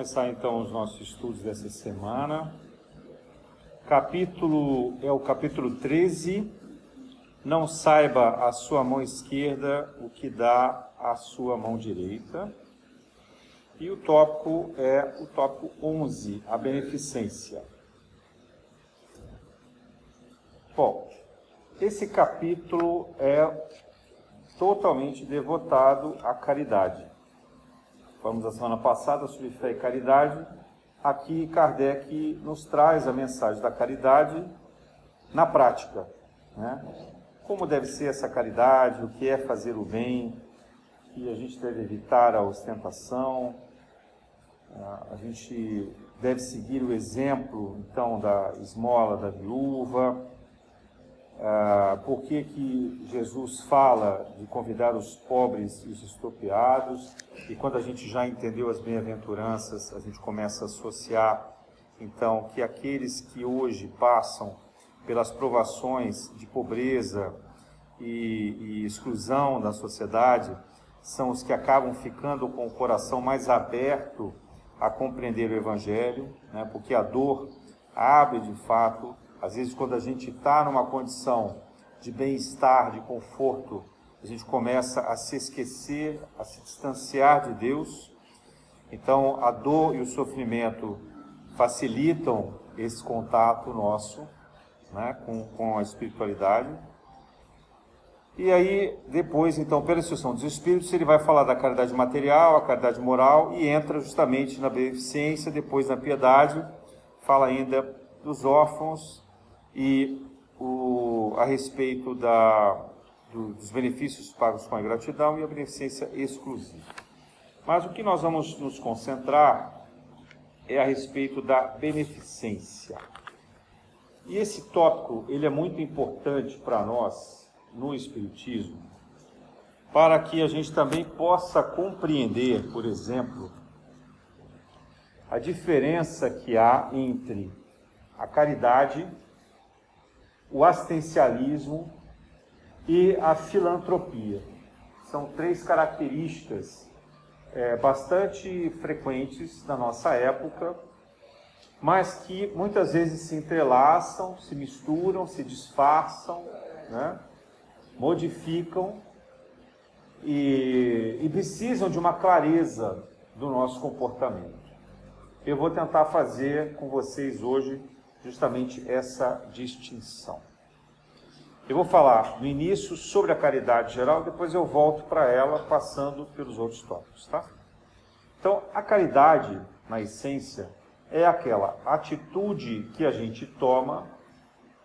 começar então os nossos estudos dessa semana. Capítulo é o capítulo 13. Não saiba a sua mão esquerda o que dá a sua mão direita. E o tópico é o tópico 11, a beneficência. Bom, esse capítulo é totalmente devotado à caridade. Falamos a semana passada sobre fé e caridade. Aqui Kardec nos traz a mensagem da caridade na prática. Né? Como deve ser essa caridade, o que é fazer o bem, que a gente deve evitar a ostentação, a gente deve seguir o exemplo, então, da esmola da viúva, ah, por que, que Jesus fala de convidar os pobres e os estropiados, e quando a gente já entendeu as bem-aventuranças, a gente começa a associar, então, que aqueles que hoje passam pelas provações de pobreza e, e exclusão da sociedade, são os que acabam ficando com o coração mais aberto a compreender o Evangelho, né, porque a dor abre de fato às vezes, quando a gente está numa condição de bem-estar, de conforto, a gente começa a se esquecer, a se distanciar de Deus. Então, a dor e o sofrimento facilitam esse contato nosso né, com, com a espiritualidade. E aí, depois, então, pela instrução dos Espíritos, ele vai falar da caridade material, a caridade moral e entra justamente na beneficência, depois na piedade, fala ainda dos órfãos e o, a respeito da, do, dos benefícios pagos com a gratidão e a beneficência exclusiva. Mas o que nós vamos nos concentrar é a respeito da beneficência. E esse tópico ele é muito importante para nós no Espiritismo, para que a gente também possa compreender, por exemplo, a diferença que há entre a caridade o assistencialismo e a filantropia. São três características é, bastante frequentes na nossa época, mas que muitas vezes se entrelaçam, se misturam, se disfarçam, né? modificam e, e precisam de uma clareza do nosso comportamento. Eu vou tentar fazer com vocês hoje justamente essa distinção. Eu vou falar no início sobre a caridade geral, depois eu volto para ela passando pelos outros tópicos, tá? Então, a caridade, na essência, é aquela atitude que a gente toma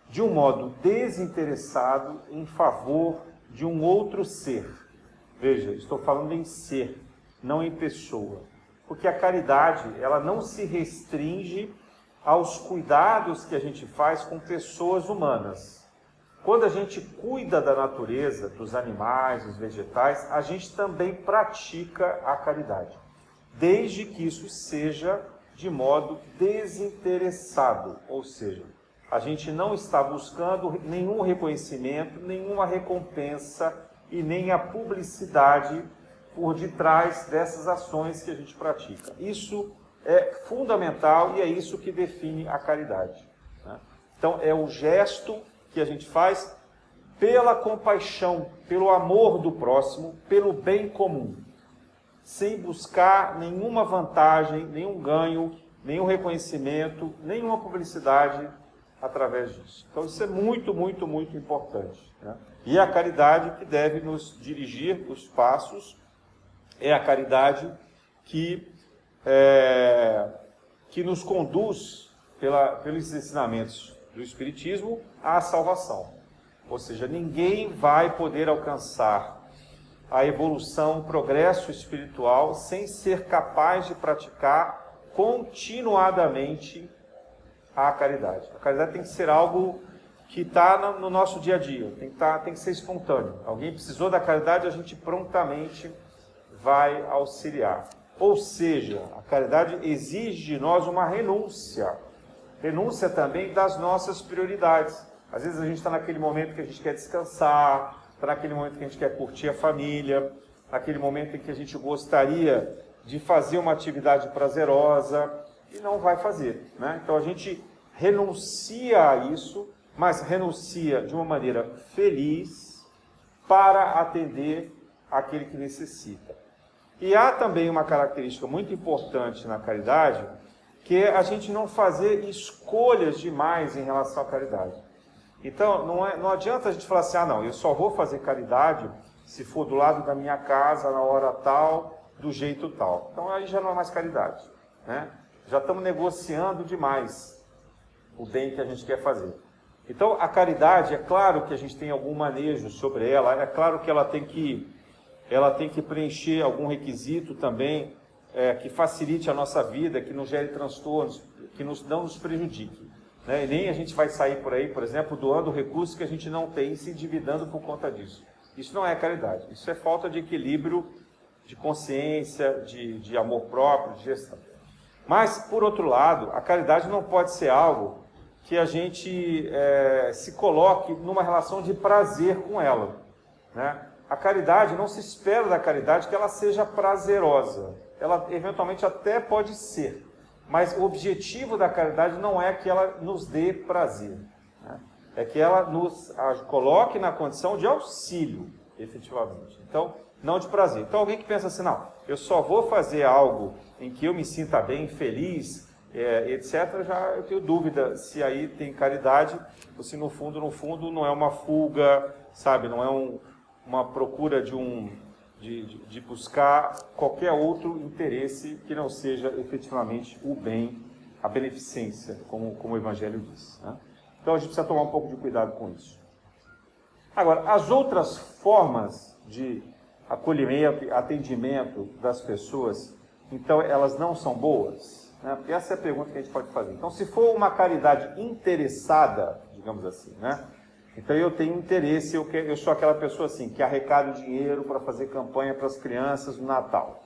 de um modo desinteressado em favor de um outro ser. Veja, estou falando em ser, não em pessoa. Porque a caridade, ela não se restringe aos cuidados que a gente faz com pessoas humanas. Quando a gente cuida da natureza, dos animais, dos vegetais, a gente também pratica a caridade, desde que isso seja de modo desinteressado, ou seja, a gente não está buscando nenhum reconhecimento, nenhuma recompensa e nem a publicidade por detrás dessas ações que a gente pratica. Isso é fundamental e é isso que define a caridade. Né? Então, é o gesto que a gente faz pela compaixão, pelo amor do próximo, pelo bem comum, sem buscar nenhuma vantagem, nenhum ganho, nenhum reconhecimento, nenhuma publicidade através disso. Então, isso é muito, muito, muito importante. Né? E é a caridade que deve nos dirigir os passos, é a caridade que é, que nos conduz pela, pelos ensinamentos do Espiritismo à salvação. Ou seja, ninguém vai poder alcançar a evolução, o progresso espiritual sem ser capaz de praticar continuadamente a caridade. A caridade tem que ser algo que está no nosso dia a dia, tem que, tá, tem que ser espontâneo. Alguém precisou da caridade, a gente prontamente vai auxiliar. Ou seja, a caridade exige de nós uma renúncia. Renúncia também das nossas prioridades. Às vezes a gente está naquele momento que a gente quer descansar, está naquele momento que a gente quer curtir a família, naquele momento em que a gente gostaria de fazer uma atividade prazerosa e não vai fazer. Né? Então a gente renuncia a isso, mas renuncia de uma maneira feliz para atender aquele que necessita. E há também uma característica muito importante na caridade, que é a gente não fazer escolhas demais em relação à caridade. Então, não, é, não adianta a gente falar assim, ah não, eu só vou fazer caridade se for do lado da minha casa, na hora tal, do jeito tal. Então aí já não é mais caridade. Né? Já estamos negociando demais o bem que a gente quer fazer. Então a caridade, é claro que a gente tem algum manejo sobre ela, é claro que ela tem que, ela tem que preencher algum requisito também é, que facilite a nossa vida, que não gere transtornos, que nos, não nos prejudique. Né? E nem a gente vai sair por aí, por exemplo, doando recursos que a gente não tem e se endividando por conta disso. Isso não é caridade, isso é falta de equilíbrio, de consciência, de, de amor próprio, de gestão. Mas, por outro lado, a caridade não pode ser algo que a gente é, se coloque numa relação de prazer com ela. Né? A caridade, não se espera da caridade que ela seja prazerosa. Ela eventualmente até pode ser, mas o objetivo da caridade não é que ela nos dê prazer é que ela nos coloque na condição de auxílio, efetivamente. Então, não de prazer. Então, alguém que pensa assim, não, eu só vou fazer algo em que eu me sinta bem, feliz, é, etc., já eu tenho dúvida se aí tem caridade, ou se no fundo, no fundo, não é uma fuga, sabe, não é um, uma procura de um de, de, buscar qualquer outro interesse que não seja efetivamente o bem, a beneficência, como, como o Evangelho diz. Né? Então a gente precisa tomar um pouco de cuidado com isso. Agora, as outras formas de acolhimento, atendimento das pessoas, então elas não são boas? Né? Porque essa é a pergunta que a gente pode fazer. Então, se for uma caridade interessada, digamos assim, né? Então eu tenho interesse, eu, eu sou aquela pessoa assim, que arrecada dinheiro para fazer campanha para as crianças no Natal.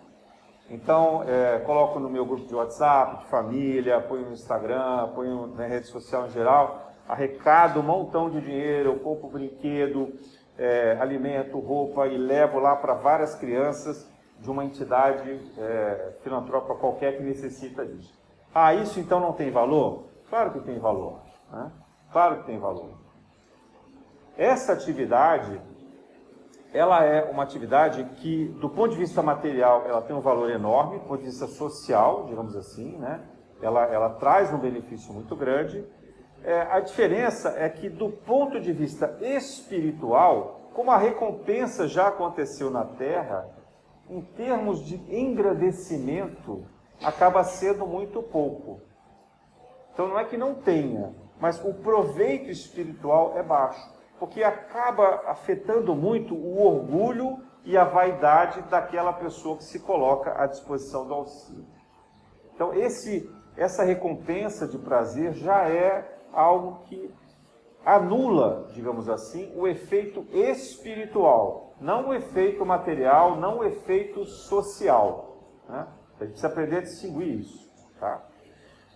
Então, é, coloco no meu grupo de WhatsApp, de família, ponho no Instagram, ponho na rede social em geral, arrecado um montão de dinheiro, eu compro brinquedo, é, alimento, roupa e levo lá para várias crianças de uma entidade é, filantrópica qualquer que necessita disso. Ah, isso então não tem valor? Claro que tem valor. Né? Claro que tem valor. Essa atividade, ela é uma atividade que, do ponto de vista material, ela tem um valor enorme, do ponto de vista social, digamos assim, né? ela, ela traz um benefício muito grande, é, a diferença é que, do ponto de vista espiritual, como a recompensa já aconteceu na Terra, em termos de engrandecimento, acaba sendo muito pouco. Então não é que não tenha, mas o proveito espiritual é baixo, porque acaba afetando muito o orgulho e a vaidade daquela pessoa que se coloca à disposição do auxílio. Então esse, essa recompensa de prazer já é algo que anula, digamos assim, o efeito espiritual, não o efeito material, não o efeito social. Né? A gente precisa aprender a distinguir isso. Tá?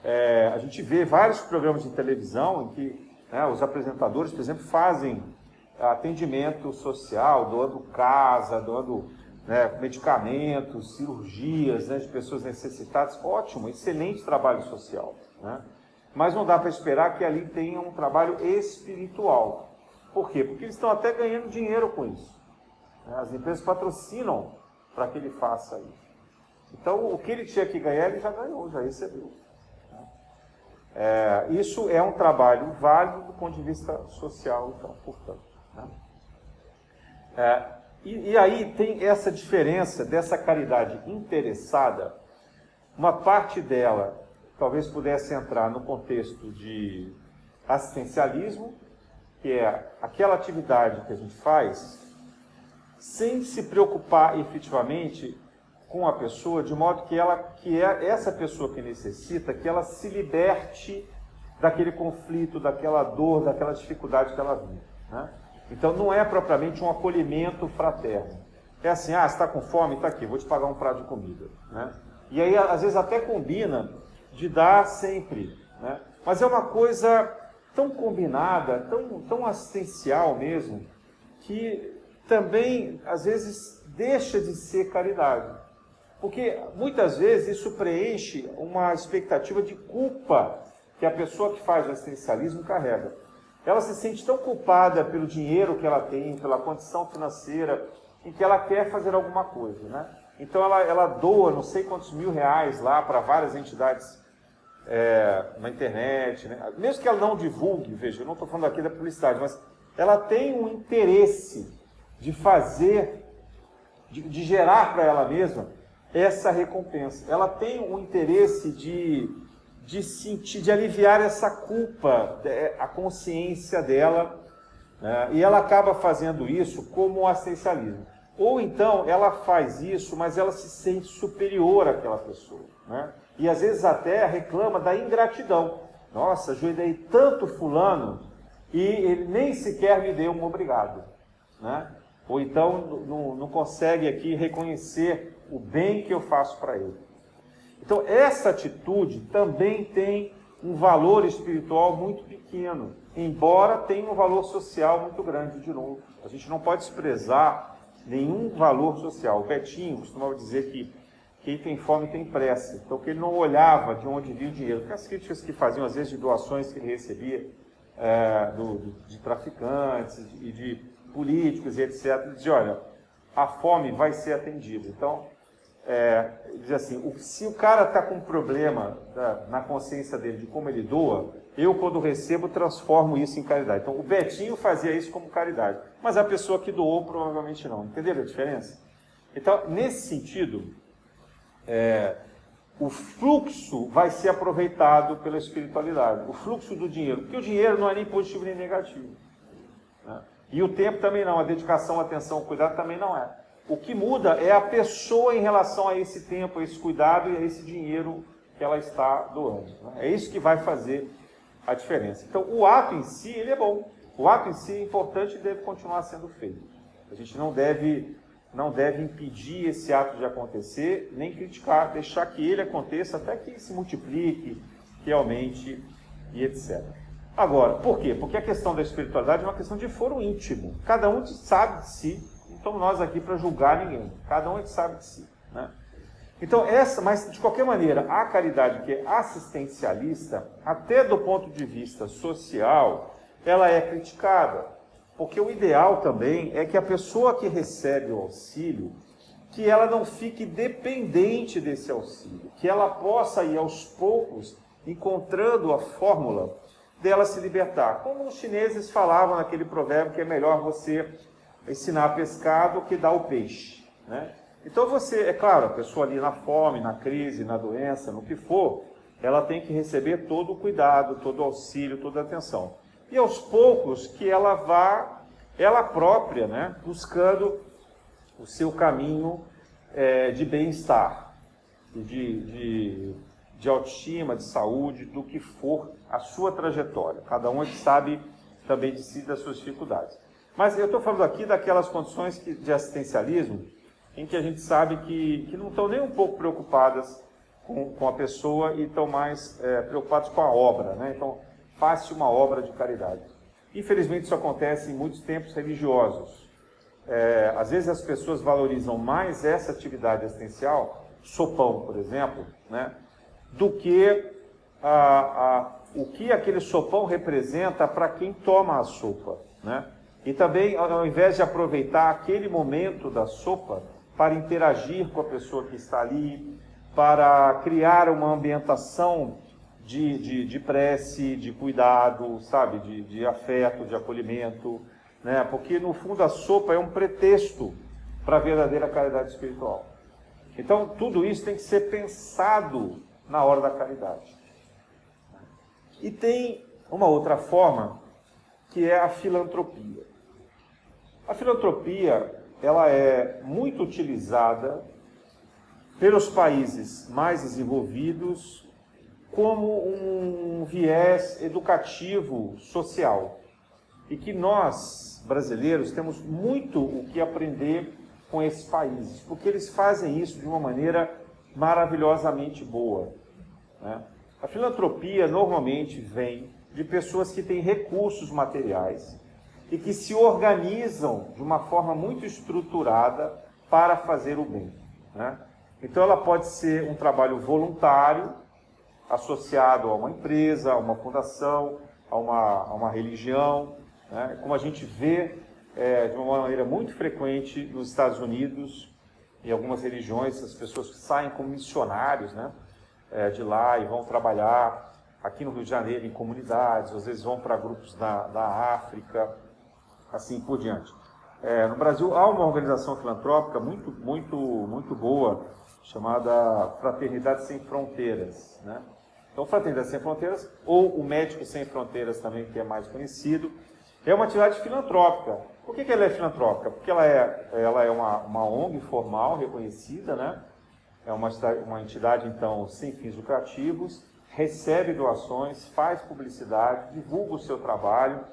É, a gente vê vários programas de televisão em que né, os apresentadores, por exemplo, fazem atendimento social, doando casa, doando né, medicamentos, cirurgias né, de pessoas necessitadas. Ótimo, excelente trabalho social. Né? Mas não dá para esperar que ali tenha um trabalho espiritual. Por quê? Porque eles estão até ganhando dinheiro com isso. Né? As empresas patrocinam para que ele faça isso. Então, o que ele tinha que ganhar, ele já ganhou, já recebeu. É, isso é um trabalho válido do ponto de vista social, então, portanto. Né? É, e, e aí tem essa diferença dessa caridade interessada, uma parte dela talvez pudesse entrar no contexto de assistencialismo, que é aquela atividade que a gente faz sem se preocupar efetivamente com a pessoa, de modo que ela, que é essa pessoa que necessita, que ela se liberte daquele conflito, daquela dor, daquela dificuldade que ela vive. Né? Então não é propriamente um acolhimento fraterno. É assim, ah, está com fome? Está aqui, vou te pagar um prato de comida. Né? E aí, às vezes, até combina de dar sempre. Né? Mas é uma coisa tão combinada, tão, tão assistencial mesmo, que também, às vezes, deixa de ser caridade. Porque muitas vezes isso preenche uma expectativa de culpa que a pessoa que faz o assistencialismo carrega. Ela se sente tão culpada pelo dinheiro que ela tem, pela condição financeira, em que ela quer fazer alguma coisa, né? Então ela, ela doa não sei quantos mil reais lá para várias entidades é, na internet, né? mesmo que ela não divulgue, veja, eu não estou falando aqui da publicidade, mas ela tem um interesse de fazer, de, de gerar para ela mesma essa recompensa. Ela tem um interesse de, de sentir, de aliviar essa culpa, é, a consciência dela, né? e ela acaba fazendo isso como assistencialismo. Ou então ela faz isso, mas ela se sente superior àquela pessoa. Né? E às vezes até reclama da ingratidão. Nossa, ajudei tanto fulano e ele nem sequer me deu um obrigado. Né? Ou então não, não consegue aqui reconhecer o bem que eu faço para ele. Então essa atitude também tem um valor espiritual muito pequeno, embora tenha um valor social muito grande de novo. A gente não pode desprezar nenhum valor social. O Betinho costumava dizer que quem tem fome tem pressa. Então, que ele não olhava de onde vinha o dinheiro. Porque as críticas que faziam, às vezes, de doações que ele recebia é, do, de traficantes e de políticos e etc., dizia, olha, a fome vai ser atendida. Então, é, diz assim, o, se o cara está com um problema tá, na consciência dele de como ele doa, eu, quando recebo, transformo isso em caridade. Então, o Betinho fazia isso como caridade, mas a pessoa que doou provavelmente não. Entenderam a diferença? Então, nesse sentido, é, o fluxo vai ser aproveitado pela espiritualidade, o fluxo do dinheiro, porque o dinheiro não é nem positivo nem negativo. Né? E o tempo também não, a dedicação, a atenção, o cuidado também não é. O que muda é a pessoa em relação a esse tempo, a esse cuidado e a esse dinheiro que ela está doando. Né? É isso que vai fazer a diferença. Então, o ato em si, ele é bom. O ato em si é importante e deve continuar sendo feito. A gente não deve, não deve impedir esse ato de acontecer, nem criticar, deixar que ele aconteça até que se multiplique, que aumente e etc. Agora, por quê? Porque a questão da espiritualidade é uma questão de foro íntimo. Cada um sabe de si. Estamos nós aqui para julgar ninguém. Cada um sabe de si. Né? Então, essa, mas de qualquer maneira, a caridade que é assistencialista, até do ponto de vista social, ela é criticada. Porque o ideal também é que a pessoa que recebe o auxílio, que ela não fique dependente desse auxílio, que ela possa ir aos poucos encontrando a fórmula dela se libertar. Como os chineses falavam naquele provérbio que é melhor você ensinar a pescar do que dar o peixe. Né? Então você, é claro, a pessoa ali na fome, na crise, na doença, no que for, ela tem que receber todo o cuidado, todo o auxílio, toda a atenção. E aos poucos que ela vá, ela própria, né, buscando o seu caminho é, de bem-estar, de, de, de autoestima, de saúde, do que for a sua trajetória. Cada um é que sabe também de si das suas dificuldades. Mas eu estou falando aqui daquelas condições que, de assistencialismo em que a gente sabe que, que não estão nem um pouco preocupadas com, com a pessoa e estão mais é, preocupados com a obra. Né? Então, faça uma obra de caridade. Infelizmente, isso acontece em muitos tempos religiosos. É, às vezes as pessoas valorizam mais essa atividade assistencial, sopão, por exemplo, né, do que a, a, o que aquele sopão representa para quem toma a sopa. Né? E também, ao invés de aproveitar aquele momento da sopa para interagir com a pessoa que está ali, para criar uma ambientação de, de, de prece, de cuidado, sabe, de, de afeto, de acolhimento, né? Porque no fundo a sopa é um pretexto para a verdadeira caridade espiritual. Então tudo isso tem que ser pensado na hora da caridade. E tem uma outra forma que é a filantropia. A filantropia ela é muito utilizada pelos países mais desenvolvidos como um viés educativo social. E que nós, brasileiros, temos muito o que aprender com esses países, porque eles fazem isso de uma maneira maravilhosamente boa. Né? A filantropia normalmente vem de pessoas que têm recursos materiais e que se organizam de uma forma muito estruturada para fazer o bem. Né? Então ela pode ser um trabalho voluntário, associado a uma empresa, a uma fundação, a uma, a uma religião, né? como a gente vê é, de uma maneira muito frequente nos Estados Unidos, em algumas religiões, as pessoas saem como missionários né? É, de lá e vão trabalhar aqui no Rio de Janeiro em comunidades, às vezes vão para grupos da, da África, assim por diante. É, no Brasil há uma organização filantrópica muito, muito, muito boa, chamada Fraternidade Sem Fronteiras. Né? Então, Fraternidade Sem Fronteiras, ou o Médico Sem Fronteiras também, que é mais conhecido, é uma atividade filantrópica. Por que, que ela é filantrópica? Porque ela é, ela é uma, uma ONG formal, reconhecida, né? é uma, uma entidade, então, sem fins lucrativos, recebe doações, faz publicidade, divulga o seu trabalho,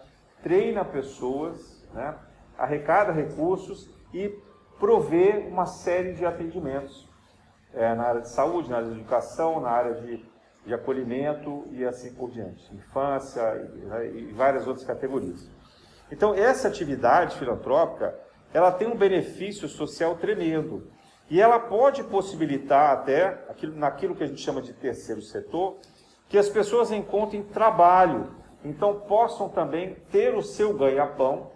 treina pessoas, né? arrecada recursos e provê uma série de atendimentos é, na área de saúde, na área de educação, na área de, de acolhimento e assim por diante, infância e, né, e várias outras categorias. Então, essa atividade filantrópica, ela tem um benefício social tremendo. E ela pode possibilitar até, aquilo, naquilo que a gente chama de terceiro setor, que as pessoas encontrem trabalho, então possam também ter o seu ganha-pão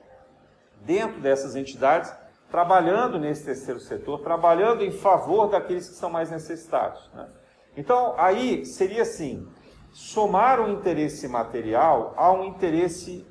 dentro dessas entidades, trabalhando nesse terceiro setor, trabalhando em favor daqueles que são mais necessitados. Né? Então, aí seria assim: somar o interesse material a um interesse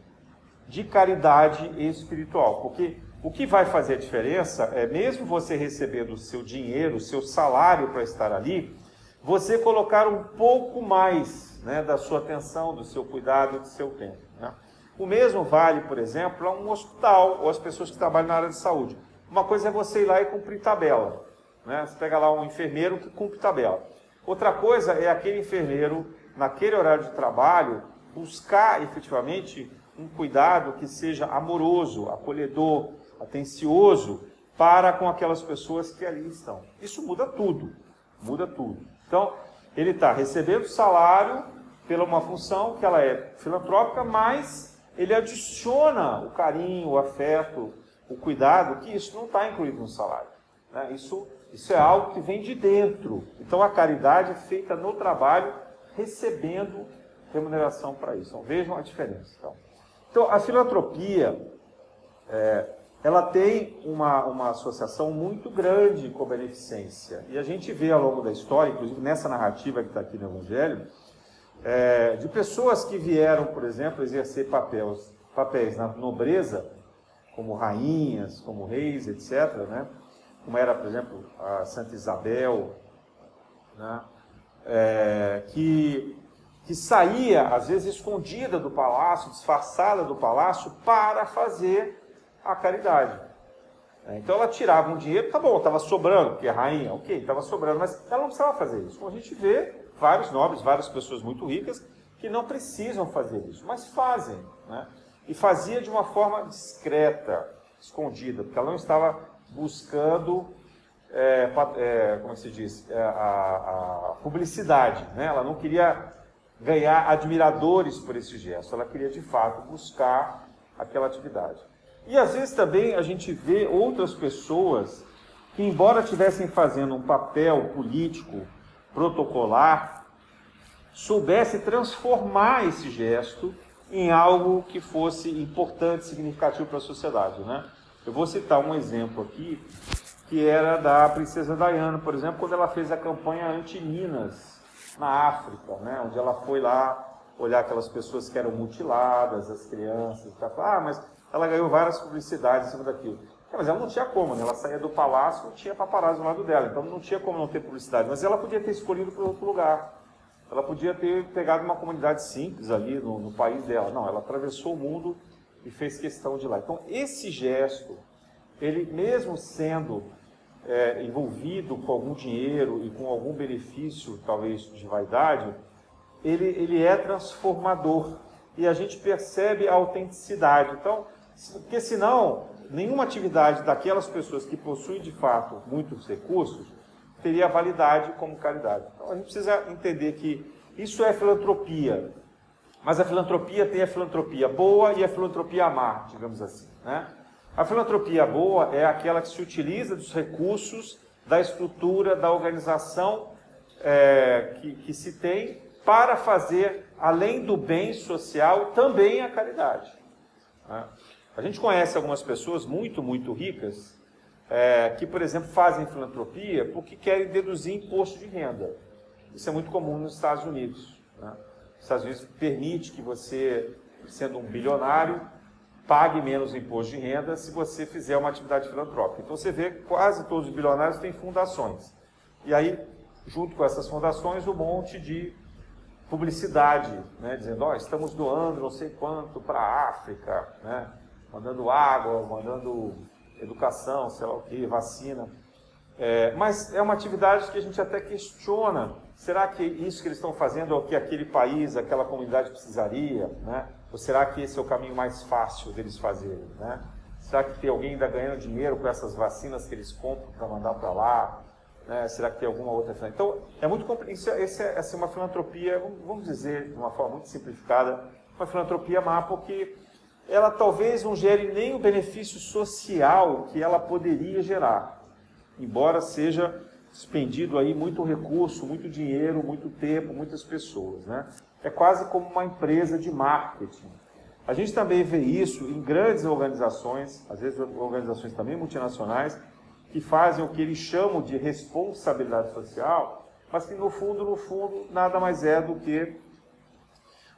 de caridade espiritual, porque o que vai fazer a diferença é, mesmo você recebendo o seu dinheiro, o seu salário para estar ali, você colocar um pouco mais né, da sua atenção, do seu cuidado, do seu tempo. Né? O mesmo vale, por exemplo, a um hospital ou as pessoas que trabalham na área de saúde. Uma coisa é você ir lá e cumprir tabela. Né? Você pega lá um enfermeiro que cumpre tabela. Outra coisa é aquele enfermeiro, naquele horário de trabalho, buscar efetivamente um cuidado que seja amoroso, acolhedor, atencioso para com aquelas pessoas que ali estão. Isso muda tudo, muda tudo. Então, ele está recebendo salário pela uma função que ela é filantrópica, mas ele adiciona o carinho, o afeto, o cuidado, que isso não está incluído no salário. Né? Isso, isso é algo que vem de dentro. Então a caridade é feita no trabalho, recebendo remuneração para isso. Então vejam a diferença. Então, então a filantropia, é, ela tem uma, uma associação muito grande com a beneficência. E a gente vê ao longo da história, inclusive nessa narrativa que está aqui no Evangelho, é, de pessoas que vieram, por exemplo, exercer papéis, papéis na nobreza, como rainhas, como reis, etc., né? como era, por exemplo, a Santa Isabel, né? É, que, que saía, às vezes, escondida do palácio, disfarçada do palácio, para fazer a caridade. É, então ela tirava um dinheiro, tá bom, estava sobrando, porque é rainha, ok, estava sobrando, mas ela não precisava fazer isso. Como a gente vê, vários nobres, várias pessoas muito ricas, que não precisam fazer isso, mas fazem. Né? E fazia de uma forma discreta, escondida, porque ela não estava buscando, é, é, como se diz, é, a, a, publicidade. Né? Ela não queria ganhar admiradores por esse gesto, ela queria de fato buscar aquela atividade. E às vezes também a gente vê outras pessoas que, embora estivessem fazendo um papel político protocolar soubesse transformar esse gesto em algo que fosse importante, significativo para a sociedade, né? Eu vou citar um exemplo aqui, que era da princesa Diana, por exemplo, quando ela fez a campanha anti-Minas na África, né? Onde ela foi lá olhar aquelas pessoas que eram mutiladas, as crianças, e tal. Ah, mas ela ganhou várias publicidades em cima daquilo. Mas ela não tinha como, né? Ela saía do palácio, não tinha paparazzo do lado dela, então não tinha como não ter publicidade. Mas ela podia ter escolhido para outro lugar. Ela podia ter pegado uma comunidade simples ali no, no país dela. Não, ela atravessou o mundo e fez questão de lá. Então, esse gesto, ele mesmo sendo é, envolvido com algum dinheiro e com algum benefício, talvez de vaidade, ele, ele é transformador. E a gente percebe a autenticidade. Então, porque senão nenhuma atividade daquelas pessoas que possuem de fato muitos recursos teria validade como caridade. Então a gente precisa entender que isso é filantropia, mas a filantropia tem a filantropia boa e a filantropia má, digamos assim. Né? A filantropia boa é aquela que se utiliza dos recursos da estrutura, da organização é, que, que se tem para fazer, além do bem social, também a caridade. Né? A gente conhece algumas pessoas muito, muito ricas é, que, por exemplo, fazem filantropia porque querem deduzir imposto de renda. Isso é muito comum nos Estados Unidos. Né? Os Estados Unidos permite que você, sendo um bilionário, pague menos imposto de renda se você fizer uma atividade filantrópica. Então você vê que quase todos os bilionários têm fundações. E aí, junto com essas fundações, um monte de publicidade, né, dizendo, ó, oh, estamos doando não sei quanto para a África, né, mandando água, mandando educação, sei lá o que, vacina. É, mas é uma atividade que a gente até questiona. Será que isso que eles estão fazendo é o que aquele país, aquela comunidade precisaria? Né? Ou será que esse é o caminho mais fácil deles fazerem? Né? Será que tem alguém ainda ganhando dinheiro com essas vacinas que eles compram para mandar para lá? Né? Será que tem alguma outra? Então, é muito isso, essa é assim, uma filantropia, vamos dizer de uma forma muito simplificada, uma filantropia má, porque ela talvez não gere nem o benefício social que ela poderia gerar, embora seja expendido aí muito recurso, muito dinheiro, muito tempo, muitas pessoas, né? É quase como uma empresa de marketing. A gente também vê isso em grandes organizações, às vezes organizações também multinacionais, que fazem o que eles chamam de responsabilidade social, mas que no fundo, no fundo, nada mais é do que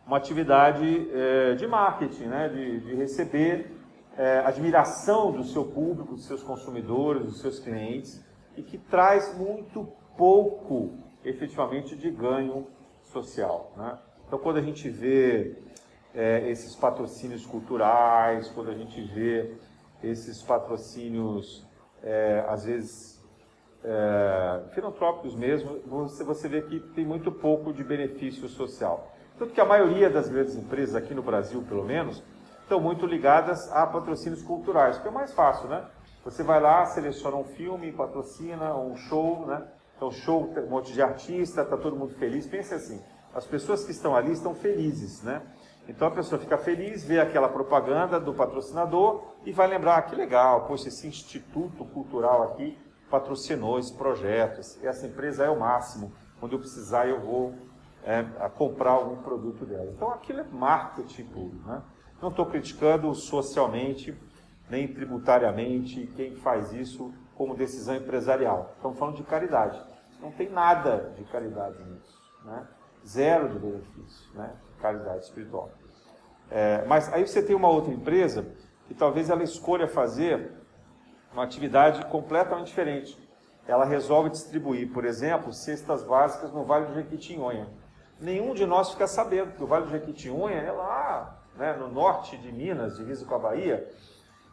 uma atividade é, de marketing, né? de, de receber é, admiração do seu público, dos seus consumidores, dos seus clientes, e que traz muito pouco, efetivamente, de ganho social. Né? Então, quando a gente vê é, esses patrocínios culturais, quando a gente vê esses patrocínios, às vezes, filantrópicos mesmo, você, você vê que tem muito pouco de benefício social. Tanto que a maioria das grandes empresas, aqui no Brasil pelo menos, estão muito ligadas a patrocínios culturais, que é mais fácil, né? Você vai lá, seleciona um filme, patrocina um show, né? Então, show, um monte de artista, está todo mundo feliz. Pense assim, as pessoas que estão ali estão felizes, né? Então a pessoa fica feliz, vê aquela propaganda do patrocinador e vai lembrar, ah, que legal, poxa, esse instituto cultural aqui patrocinou esse projeto, essa empresa é o máximo, quando eu precisar eu vou é, a comprar algum produto dela. Então aquilo é marketing puro. Né? Não estou criticando socialmente, nem tributariamente quem faz isso como decisão empresarial. Estamos falando de caridade. Não tem nada de caridade nisso. Né? Zero de benefício, né? caridade espiritual. É, mas aí você tem uma outra empresa que talvez ela escolha fazer uma atividade completamente diferente. Ela resolve distribuir, por exemplo, cestas básicas no Vale do Jequitinhonha nenhum de nós fica sabendo, que o Vale do Jequitinhonha é lá né, no norte de Minas, divisa com a Bahia,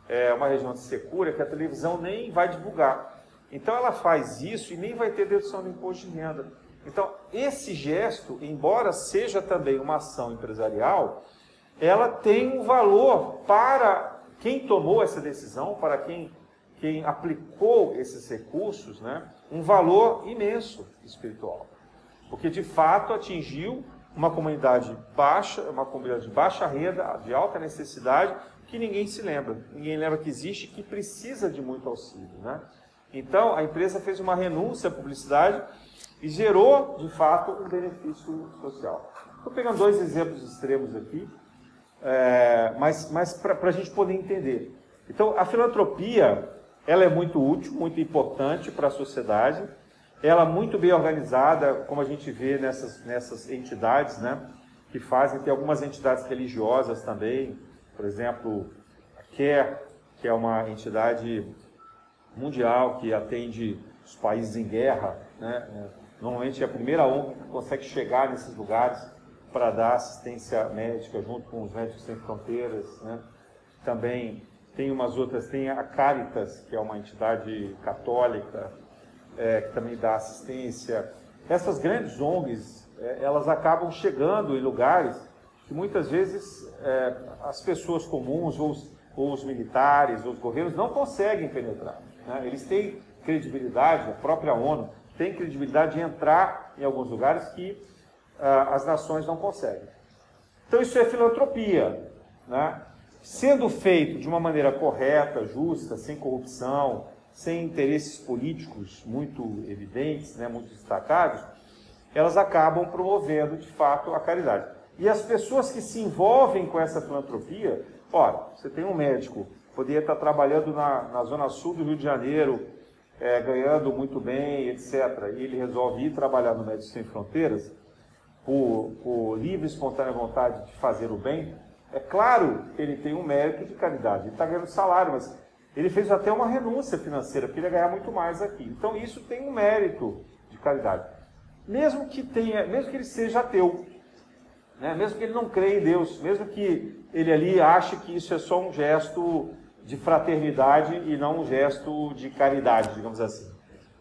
é uma região de secura que a televisão nem vai divulgar. Então ela faz isso e nem vai ter dedução do imposto de renda. Então, esse gesto, embora seja também uma ação empresarial, ela tem um valor para quem tomou essa decisão, para quem, quem aplicou esses recursos, né, um valor imenso espiritual porque de fato atingiu uma comunidade baixa, uma comunidade de baixa renda, de alta necessidade, que ninguém se lembra, ninguém lembra que existe, que precisa de muito auxílio, né? Então a empresa fez uma renúncia à publicidade e gerou de fato um benefício social. Estou pegando dois exemplos extremos aqui, é, mas, mas para a gente poder entender. Então a filantropia ela é muito útil, muito importante para a sociedade ela muito bem organizada, como a gente vê nessas, nessas entidades, né, que fazem, tem algumas entidades religiosas também, por exemplo, a CARE, que é uma entidade mundial que atende os países em guerra, né, normalmente é a primeira ONG que consegue chegar nesses lugares para dar assistência médica junto com os Médicos Sem Fronteiras, né, também tem umas outras, tem a Caritas, que é uma entidade católica, é, que também dá assistência. Essas grandes ONGs, é, elas acabam chegando em lugares que muitas vezes é, as pessoas comuns, ou os, ou os, militares, ou os governos não conseguem penetrar. Né? Eles têm credibilidade, a própria ONU tem credibilidade de entrar em alguns lugares que ah, as nações não conseguem. Então isso é filantropia, né? sendo feito de uma maneira correta, justa, sem corrupção, sem interesses políticos muito evidentes, né, muito destacados, elas acabam promovendo de fato a caridade. E as pessoas que se envolvem com essa filantropia, ora, você tem um médico, poderia estar trabalhando na, na zona sul do Rio de Janeiro, é, ganhando muito bem, etc., e ele resolve ir trabalhar no Médicos Sem Fronteiras, por, por livre e espontânea vontade de fazer o bem, é claro que ele tem um mérito de caridade. Ele está ganhando salário, mas ele fez até uma renúncia financeira, porque ele ia ganhar muito mais aqui. Então isso tem um mérito de caridade. Mesmo que tenha, mesmo que ele seja ateu, né? mesmo que ele não creia em Deus, mesmo que ele ali ache que isso é só um gesto de fraternidade e não um gesto de caridade, digamos assim.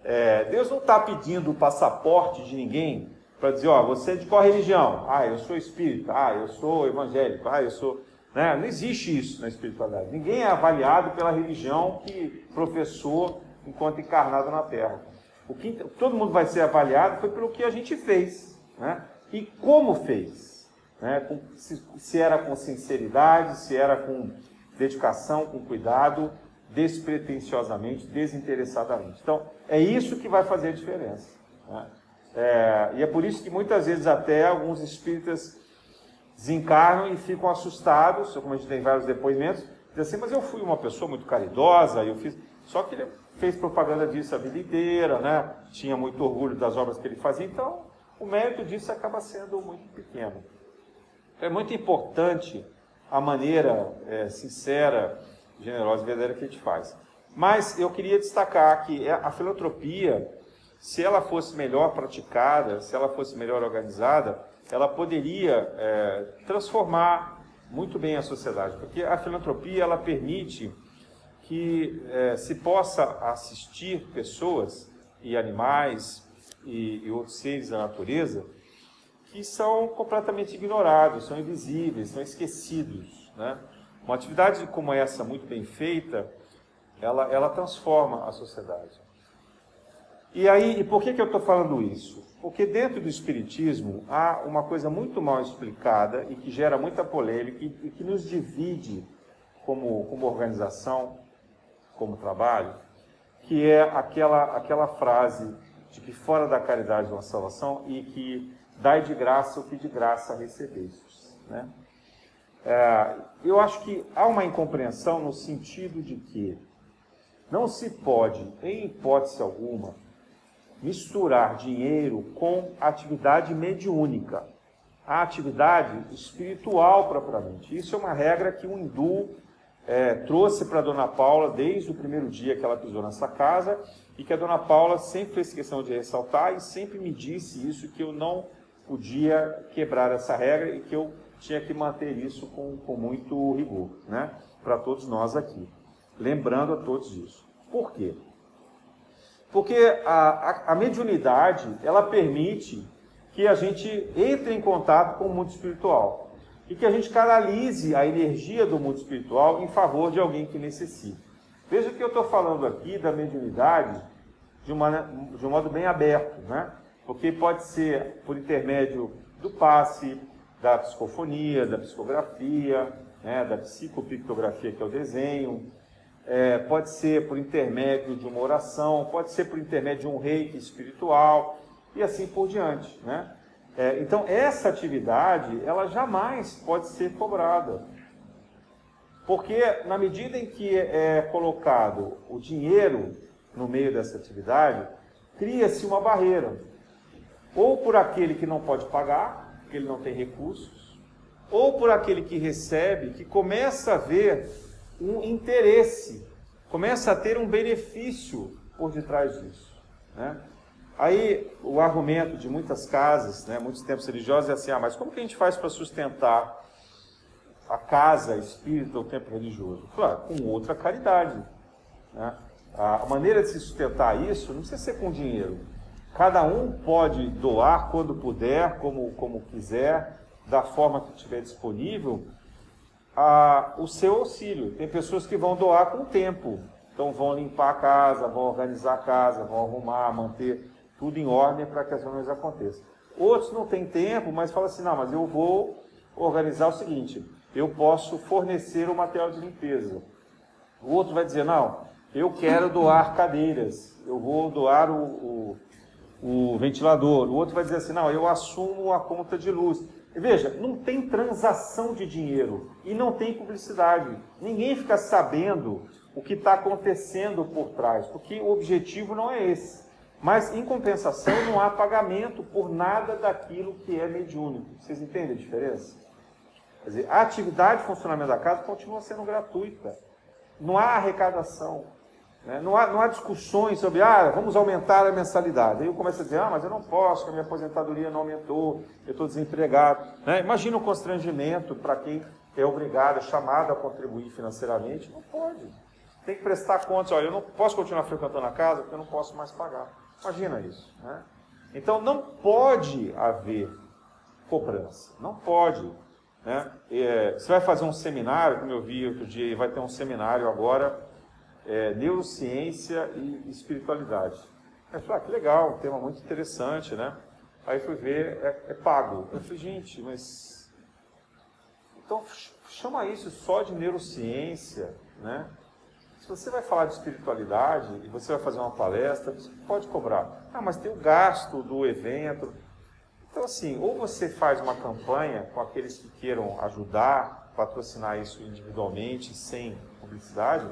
É, Deus não está pedindo o passaporte de ninguém para dizer, ó, você é de qual religião? Ah, eu sou espírita. Ah, eu sou evangélico. Ah, eu sou. Né? Não existe isso na espiritualidade. Ninguém é avaliado pela religião que professou enquanto encarnado na Terra. O que todo mundo vai ser avaliado foi pelo que a gente fez, né? E como fez, né? Se, se era com sinceridade, se era com dedicação, com cuidado, despretensiosamente, desinteressadamente. Então, é isso que vai fazer a diferença. Né? É, e é por isso que muitas vezes até alguns espíritas desencarnam e ficam assustados, como a gente tem vários depoimentos, dizem assim, mas eu fui uma pessoa muito caridosa, eu fiz. Só que ele fez propaganda disso a vida inteira, né? tinha muito orgulho das obras que ele fazia, então o mérito disso acaba sendo muito pequeno. É muito importante a maneira é, sincera, generosa e verdadeira que a gente faz. Mas eu queria destacar que a filantropia, se ela fosse melhor praticada, se ela fosse melhor organizada, ela poderia é, transformar muito bem a sociedade, porque a filantropia ela permite que é, se possa assistir pessoas e animais e, e outros seres da natureza que são completamente ignorados, são invisíveis, são esquecidos. Né? Uma atividade como essa, muito bem feita, ela, ela transforma a sociedade. E aí, e por que, que eu estou falando isso? Porque dentro do Espiritismo há uma coisa muito mal explicada e que gera muita polêmica e, que nos divide como, como organização, como trabalho, que é aquela, aquela frase de que fora da caridade não há salvação e que dai de graça o que de graça recebestes. Né? É, eu acho que há uma incompreensão no sentido de que não se pode, em hipótese alguma, misturar dinheiro com atividade mediúnica, a atividade espiritual propriamente. Isso é uma regra que o hindu é, trouxe para Dona Paula desde o primeiro dia que ela pisou nessa casa e que a Dona Paula sempre fez questão de ressaltar e sempre me disse isso, que eu não podia quebrar essa regra e que eu tinha que manter isso com, com muito rigor, né? Para todos nós aqui. Lembrando a todos isso. Por quê? Porque a, a, a mediunidade, ela permite que a gente entre em contato com o mundo espiritual e que a gente canalize a energia do mundo espiritual em favor de alguém que necessita. Veja que eu estou falando aqui da mediunidade de, uma, de um modo bem aberto, né? porque pode ser por intermédio do passe, da psicofonia, da psicografia, né, da psicopictografia, que é o desenho, é, pode ser por intermédio de uma oração, pode ser por intermédio de um reiki espiritual e assim por diante. Né? É, então, essa atividade, ela jamais pode ser cobrada. Porque, na medida em que é colocado o dinheiro no meio dessa atividade, cria-se uma barreira ou por aquele que não pode pagar, porque ele não tem recursos, ou por aquele que recebe, que começa a ver um interesse, começa a ter um benefício por detrás disso. Né? Aí o argumento de muitas casas, né, muitos tempos religiosos é assim, ah, mas como que a gente faz para sustentar a casa espírita, o templo religioso? Claro, com outra caridade. Né? A maneira de se sustentar isso não precisa ser com dinheiro, Cada um pode doar quando puder, como, como quiser, da forma que estiver disponível, a, o seu auxílio. Tem pessoas que vão doar com tempo. Então vão limpar a casa, vão organizar a casa, vão arrumar, manter tudo em ordem para que as reuniões aconteçam. Outros não têm tempo, mas falam assim, não, mas eu vou organizar o seguinte, eu posso fornecer o material de limpeza. O outro vai dizer, não, eu quero doar cadeiras, eu vou doar o, o, o ventilador. O outro vai dizer assim, não, eu assumo a conta de luz. Veja, não tem transação de dinheiro e não tem publicidade. Ninguém fica sabendo o que está acontecendo por trás, porque o objetivo não é esse. Mas, em compensação, não há pagamento por nada daquilo que é mediúnico. Vocês entendem a diferença? Quer dizer, a atividade de funcionamento da casa continua sendo gratuita. Não há arrecadação. Né? Não, há, não há discussões sobre, ah, vamos aumentar a mensalidade. Aí eu começo a dizer, ah, mas eu não posso, a minha aposentadoria não aumentou, eu estou desempregado. Né? Imagina o constrangimento para quem é obrigado, é chamado a contribuir financeiramente. Não pode. Tem que prestar contas. Olha, eu não posso continuar frequentando a casa porque eu não posso mais pagar. Imagina isso. Né? Então não pode haver cobrança. Não pode. Né? É, você vai fazer um seminário, como eu vi outro dia, vai ter um seminário agora, é, neurociência e espiritualidade. Aí eu falei, ah, que legal, um tema muito interessante, né? Aí fui ver, é, é pago. Eu falei, gente, mas. Então chama isso só de neurociência, né? Se você vai falar de espiritualidade e você vai fazer uma palestra, você pode cobrar. Ah, mas tem o gasto do evento. Então, assim, ou você faz uma campanha com aqueles que queiram ajudar, patrocinar isso individualmente, sem publicidade,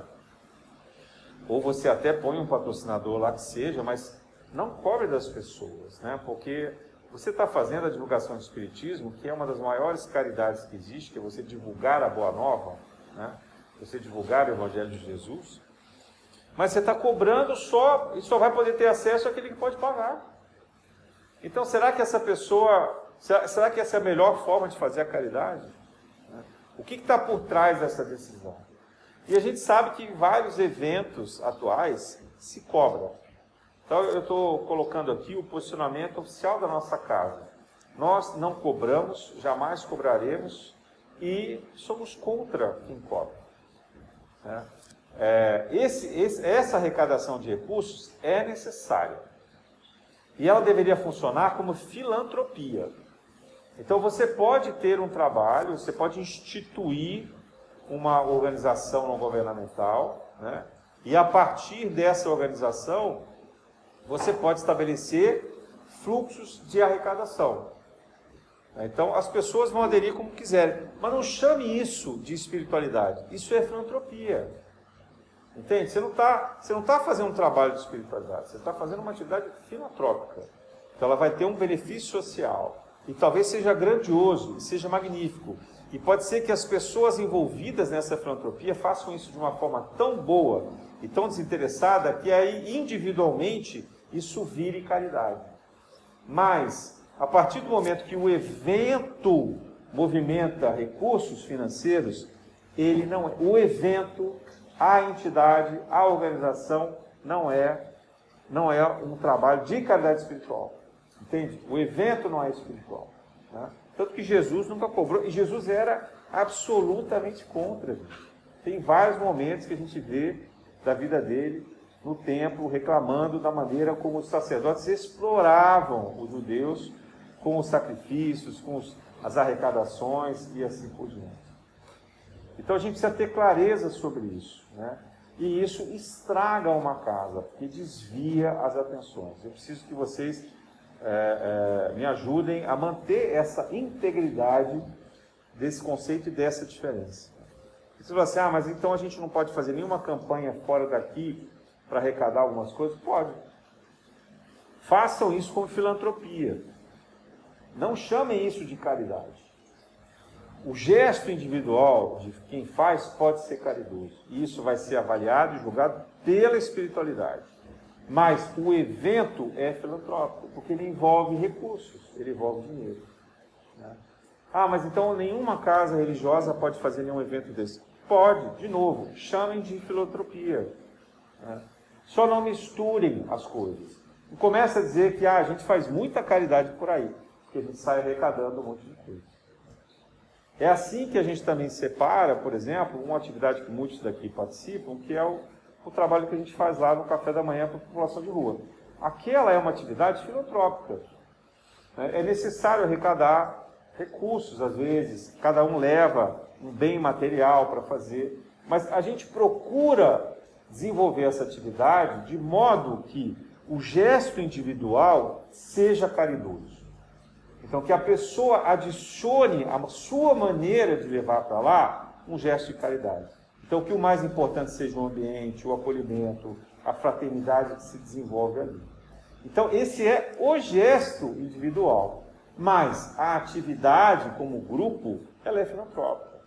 ou você até põe um patrocinador lá que seja, mas não cobre das pessoas, né? Porque você está fazendo a divulgação do Espiritismo, que é uma das maiores caridades que existe, que é você divulgar a Boa Nova, né? você divulgar o Evangelho de Jesus, mas você está cobrando só, e só vai poder ter acesso àquele que pode pagar. Então, será que essa pessoa, será, será que essa é a melhor forma de fazer a caridade? O que está por trás dessa decisão? E a gente sabe que vários eventos atuais se cobra. Então, eu estou colocando aqui o posicionamento oficial da nossa casa. Nós não cobramos, jamais cobraremos e somos contra quem cobra. Né? É, esse, esse, essa arrecadação de recursos é necessária. E ela deveria funcionar como filantropia. Então você pode ter um trabalho, você pode instituir uma organização não governamental, né? e a partir dessa organização você pode estabelecer fluxos de arrecadação. Então as pessoas vão aderir como quiserem, mas não chame isso de espiritualidade. Isso é filantropia. Entende? Você não está tá fazendo um trabalho de espiritualidade, você está fazendo uma atividade filantrópica. Então ela vai ter um benefício social. E talvez seja grandioso, seja magnífico. E pode ser que as pessoas envolvidas nessa filantropia façam isso de uma forma tão boa e tão desinteressada que aí individualmente isso vire caridade. Mas, a partir do momento que o evento movimenta recursos financeiros, ele não é. O evento a entidade, a organização não é não é um trabalho de caridade espiritual. Entende? O evento não é espiritual. Né? Tanto que Jesus nunca cobrou, e Jesus era absolutamente contra. Tem vários momentos que a gente vê da vida dele no templo reclamando da maneira como os sacerdotes exploravam os judeus com os sacrifícios, com os, as arrecadações e assim por diante. Então a gente precisa ter clareza sobre isso. Né? E isso estraga uma casa, porque desvia as atenções. Eu preciso que vocês é, é, me ajudem a manter essa integridade desse conceito e dessa diferença. E você fala assim, ah, mas então a gente não pode fazer nenhuma campanha fora daqui para arrecadar algumas coisas? Pode. Façam isso com filantropia. Não chamem isso de caridade. O gesto individual de quem faz pode ser caridoso. E isso vai ser avaliado e julgado pela espiritualidade. Mas o evento é filantrópico, porque ele envolve recursos, ele envolve dinheiro. Né? Ah, mas então nenhuma casa religiosa pode fazer nenhum evento desse. Pode, de novo, chamem de filantropia. Né? Só não misturem as coisas. E começa a dizer que ah, a gente faz muita caridade por aí, porque a gente sai arrecadando um monte de coisa. É assim que a gente também separa, por exemplo, uma atividade que muitos daqui participam, que é o, o trabalho que a gente faz lá no café da manhã para a população de rua. Aquela é uma atividade filantrópica. Né? É necessário arrecadar recursos, às vezes, cada um leva um bem material para fazer, mas a gente procura desenvolver essa atividade de modo que o gesto individual seja caridoso. Então, que a pessoa adicione a sua maneira de levar para lá um gesto de caridade. Então, que o mais importante seja o ambiente, o acolhimento, a fraternidade que se desenvolve ali. Então, esse é o gesto individual. Mas a atividade como grupo, ela é filantrópica.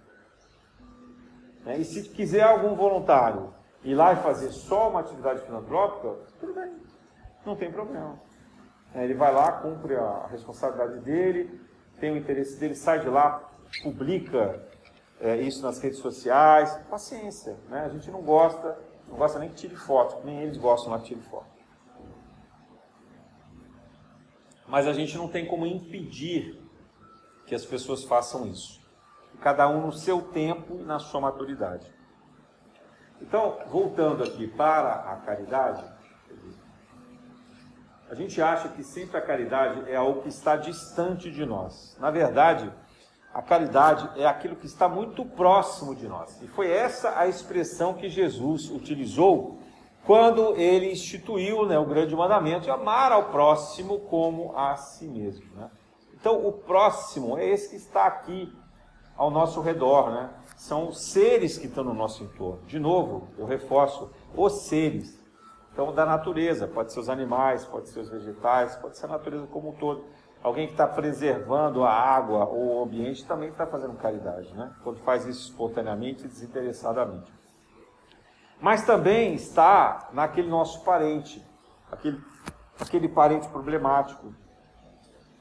Né? E se quiser algum voluntário ir lá e fazer só uma atividade filantrópica, tudo bem, não tem problema. É, ele vai lá, cumpre a responsabilidade dele, tem o interesse dele, sai de lá, publica é, isso nas redes sociais. Paciência, né? A gente não gosta, não gosta nem que tire foto, nem eles gostam de que tire foto. Mas a gente não tem como impedir que as pessoas façam isso. Cada um no seu tempo e na sua maturidade. Então, voltando aqui para a caridade, a gente acha que sempre a caridade é algo que está distante de nós. Na verdade, a caridade é aquilo que está muito próximo de nós. E foi essa a expressão que Jesus utilizou quando ele instituiu né, o grande mandamento de amar ao próximo como a si mesmo. Né? Então, o próximo é esse que está aqui ao nosso redor, né? São seres que estão no nosso entorno. De novo, eu reforço, os seres. Então, da natureza, pode ser os animais, pode ser os vegetais, pode ser a natureza como um todo. Alguém que está preservando a água ou o ambiente também está fazendo caridade, né? Quando faz isso espontaneamente e desinteressadamente. Mas também está naquele nosso parente, aquele, aquele parente problemático,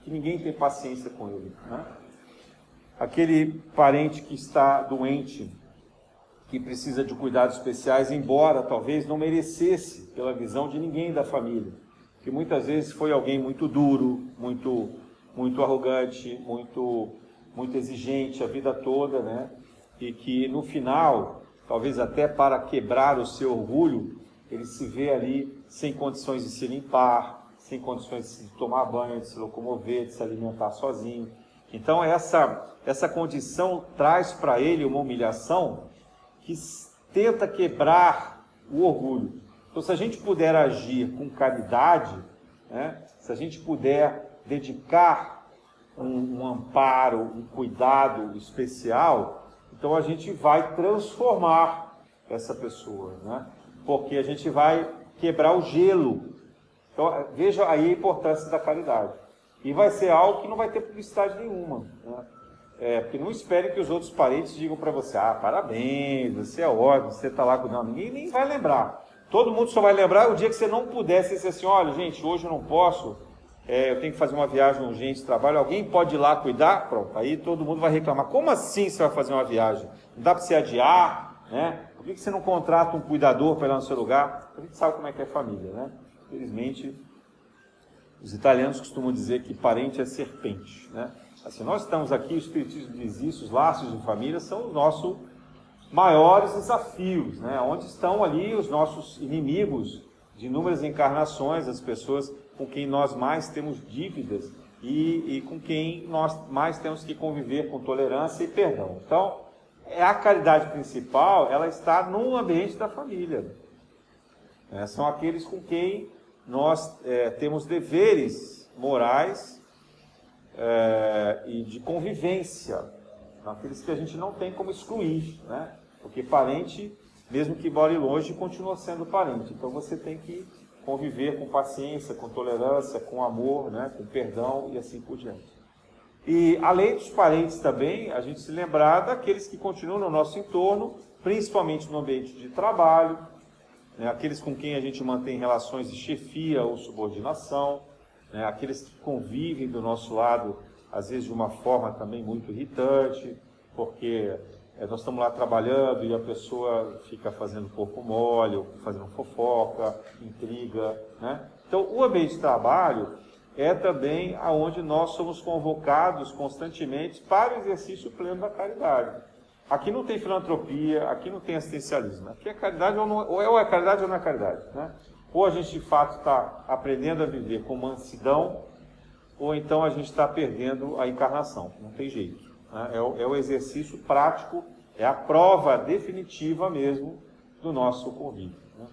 que ninguém tem paciência com ele, né? Aquele parente que está doente, que precisa de cuidados especiais, embora talvez não merecesse pela visão de ninguém da família, que muitas vezes foi alguém muito duro, muito muito arrogante, muito muito exigente a vida toda, né? E que no final, talvez até para quebrar o seu orgulho, ele se vê ali sem condições de se limpar, sem condições de tomar banho, de se locomover, de se alimentar sozinho. Então essa essa condição traz para ele uma humilhação que tenta quebrar o orgulho. Então, se a gente puder agir com caridade, né, se a gente puder dedicar um, um amparo, um cuidado especial, então a gente vai transformar essa pessoa, né? porque a gente vai quebrar o gelo. Então, veja aí a importância da caridade. E vai ser algo que não vai ter publicidade nenhuma. Né? É, porque não espere que os outros parentes digam para você, ah, parabéns, você é ótimo, você está lá com... Não, ninguém nem vai lembrar. Todo mundo só vai lembrar o dia que você não você dizer assim, olha, gente, hoje eu não posso, é, eu tenho que fazer uma viagem urgente de trabalho, alguém pode ir lá cuidar? Pronto, aí todo mundo vai reclamar. Como assim você vai fazer uma viagem? Não dá para você adiar, né? Por que você não contrata um cuidador para ir lá no seu lugar? A gente sabe como é que é família, né? Infelizmente, os italianos costumam dizer que parente é serpente, né? Assim, nós estamos aqui, o Espiritismo diz isso, os laços de família são os nossos maiores desafios, né? onde estão ali os nossos inimigos de inúmeras encarnações, as pessoas com quem nós mais temos dívidas e, e com quem nós mais temos que conviver com tolerância e perdão. Então, é a caridade principal, ela está no ambiente da família. É, são aqueles com quem nós é, temos deveres morais é, e de convivência, aqueles que a gente não tem como excluir, né? Porque parente, mesmo que more longe, continua sendo parente. Então você tem que conviver com paciência, com tolerância, com amor, né? com perdão e assim por diante. E além dos parentes também, a gente se lembrar daqueles que continuam no nosso entorno, principalmente no ambiente de trabalho, né? aqueles com quem a gente mantém relações de chefia ou subordinação, né? aqueles que convivem do nosso lado, às vezes de uma forma também muito irritante, porque é, nós estamos lá trabalhando e a pessoa fica fazendo corpo mole, fazendo fofoca, intriga. Né? Então, o ambiente de trabalho é também aonde nós somos convocados constantemente para o exercício pleno da caridade. Aqui não tem filantropia, aqui não tem assistencialismo. Aqui é caridade ou, não, ou é caridade ou não é caridade. Né? Ou a gente de fato está aprendendo a viver com mansidão, ou então a gente está perdendo a encarnação. Não tem jeito. Né? É, o, é, o, exercício prático, é a prova definitiva mesmo do nosso convívio. Né?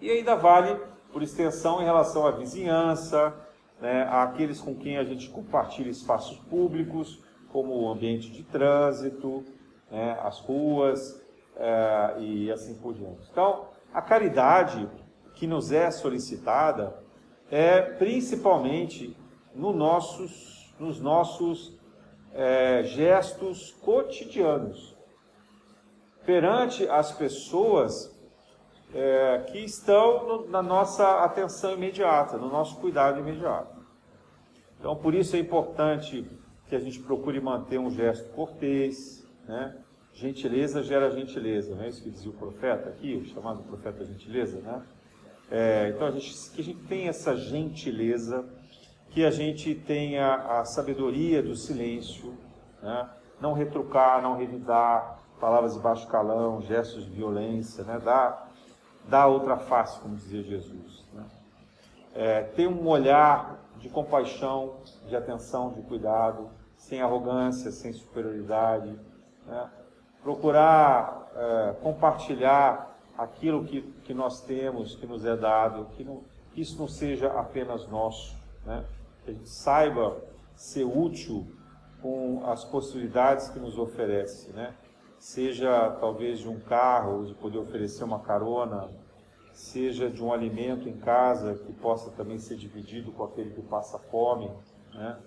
E ainda vale, por extensão, em relação à vizinhança, né, àqueles com quem a gente compartilha espaços públicos, como o ambiente de trânsito, né, as ruas é, e assim por diante. Então, a caridade que nos é solicitada é principalmente no nossos, nos nossos é, gestos cotidianos perante as pessoas é, que estão no, na nossa atenção imediata, no nosso cuidado imediato. Então, por isso é importante que a gente procure manter um gesto cortês, né? Gentileza gera gentileza, não é isso que dizia o profeta aqui, o chamado profeta gentileza, né? É, então, a gente, que a gente tenha essa gentileza, que a gente tenha a sabedoria do silêncio, né? não retrucar, não revidar, palavras de baixo calão, gestos de violência, né? dá, dá outra face, como dizia Jesus. Né? É, ter um olhar de compaixão, de atenção, de cuidado, sem arrogância, sem superioridade, né? procurar é, compartilhar aquilo que, que nós temos, que nos é dado, que, não, que isso não seja apenas nosso, né? Que a gente saiba ser útil com as possibilidades que nos oferece, né? seja talvez de um carro, de poder oferecer uma carona, seja de um alimento em casa que possa também ser dividido com aquele que passa fome, né?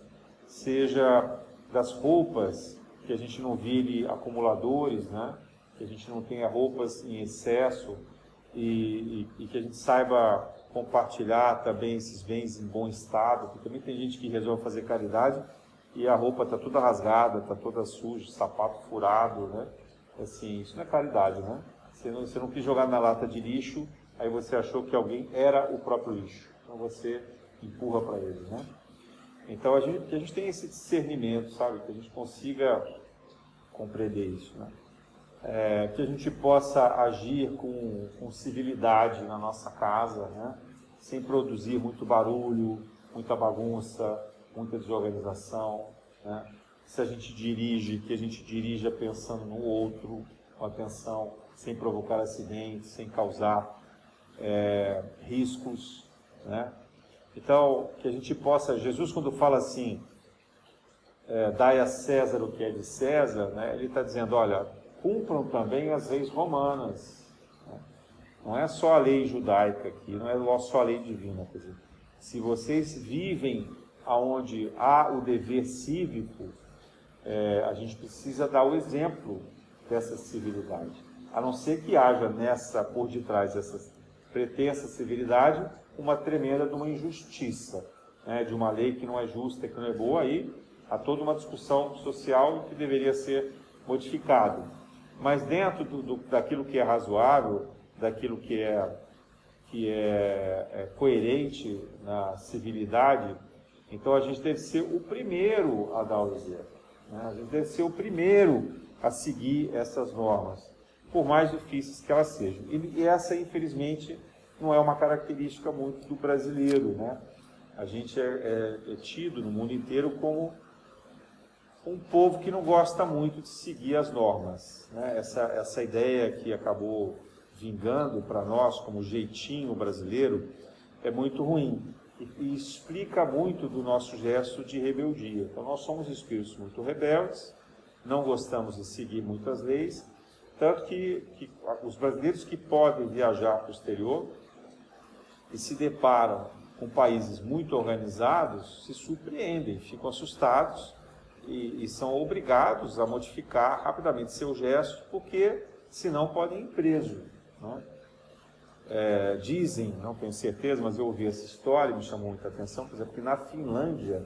seja das roupas que a gente não vire acumuladores, né? que a gente não tenha roupas em excesso e, e, e, que a gente saiba compartilhar também esses bens em bom estado, porque também tem gente que resolve fazer caridade e a roupa está toda rasgada, está toda suja, sapato furado, né? Assim, isso não é caridade, né? Você não, você não quis jogar na lata de lixo, aí você achou que alguém era o próprio lixo, então você empurra para ele, né? Então a gente, que a gente tem esse discernimento, sabe? Que a gente consiga compreender isso, né? é, que a gente possa agir com, com, civilidade na nossa casa, né? Sem produzir muito barulho, muita bagunça, muita desorganização. Né? Se a gente dirige, que a gente dirija pensando no outro, com atenção, sem provocar acidentes, sem causar é, riscos. Né? Então, que a gente possa, Jesus quando fala assim, é, dai a César o que é de César, né? ele está dizendo, olha, cumpram também as leis romanas. Não é só a lei judaica aqui, não é só a lei divina. Quer dizer, se vocês vivem aonde há o dever cívico, é, a gente precisa dar o exemplo dessa civilidade. A não ser que haja nessa, por detrás dessa pretensa civilidade, uma tremenda de uma injustiça, né, de uma lei que não é justa, que não é boa, aí há toda uma discussão social que deveria ser modificada mas dentro do, do, daquilo que é razoável, daquilo que é, que é, é coerente na civilidade, então a gente deve ser o primeiro a dar o exemplo. Né? A gente deve ser o primeiro a seguir essas normas, por mais difíceis que elas sejam. E, e essa, infelizmente, não é uma característica muito do brasileiro. Né? A gente é, é, é tido no mundo inteiro como um povo que não gosta muito de seguir as normas. Né? Essa, essa ideia que acabou vingando para nós como jeitinho brasileiro é muito ruim e, e, explica muito do nosso gesto de rebeldia. Então, nós somos espíritos muito rebeldes, não gostamos de seguir muitas leis, tanto que, que os brasileiros que podem viajar para o exterior e se deparam com países muito organizados se surpreendem, ficam assustados e, e são obrigados a modificar rapidamente seu gesto, porque senão podem ir presos. Né? É, dizem, não tenho certeza, mas eu ouvi essa história e me chamou muita atenção, por exemplo, que na Finlândia,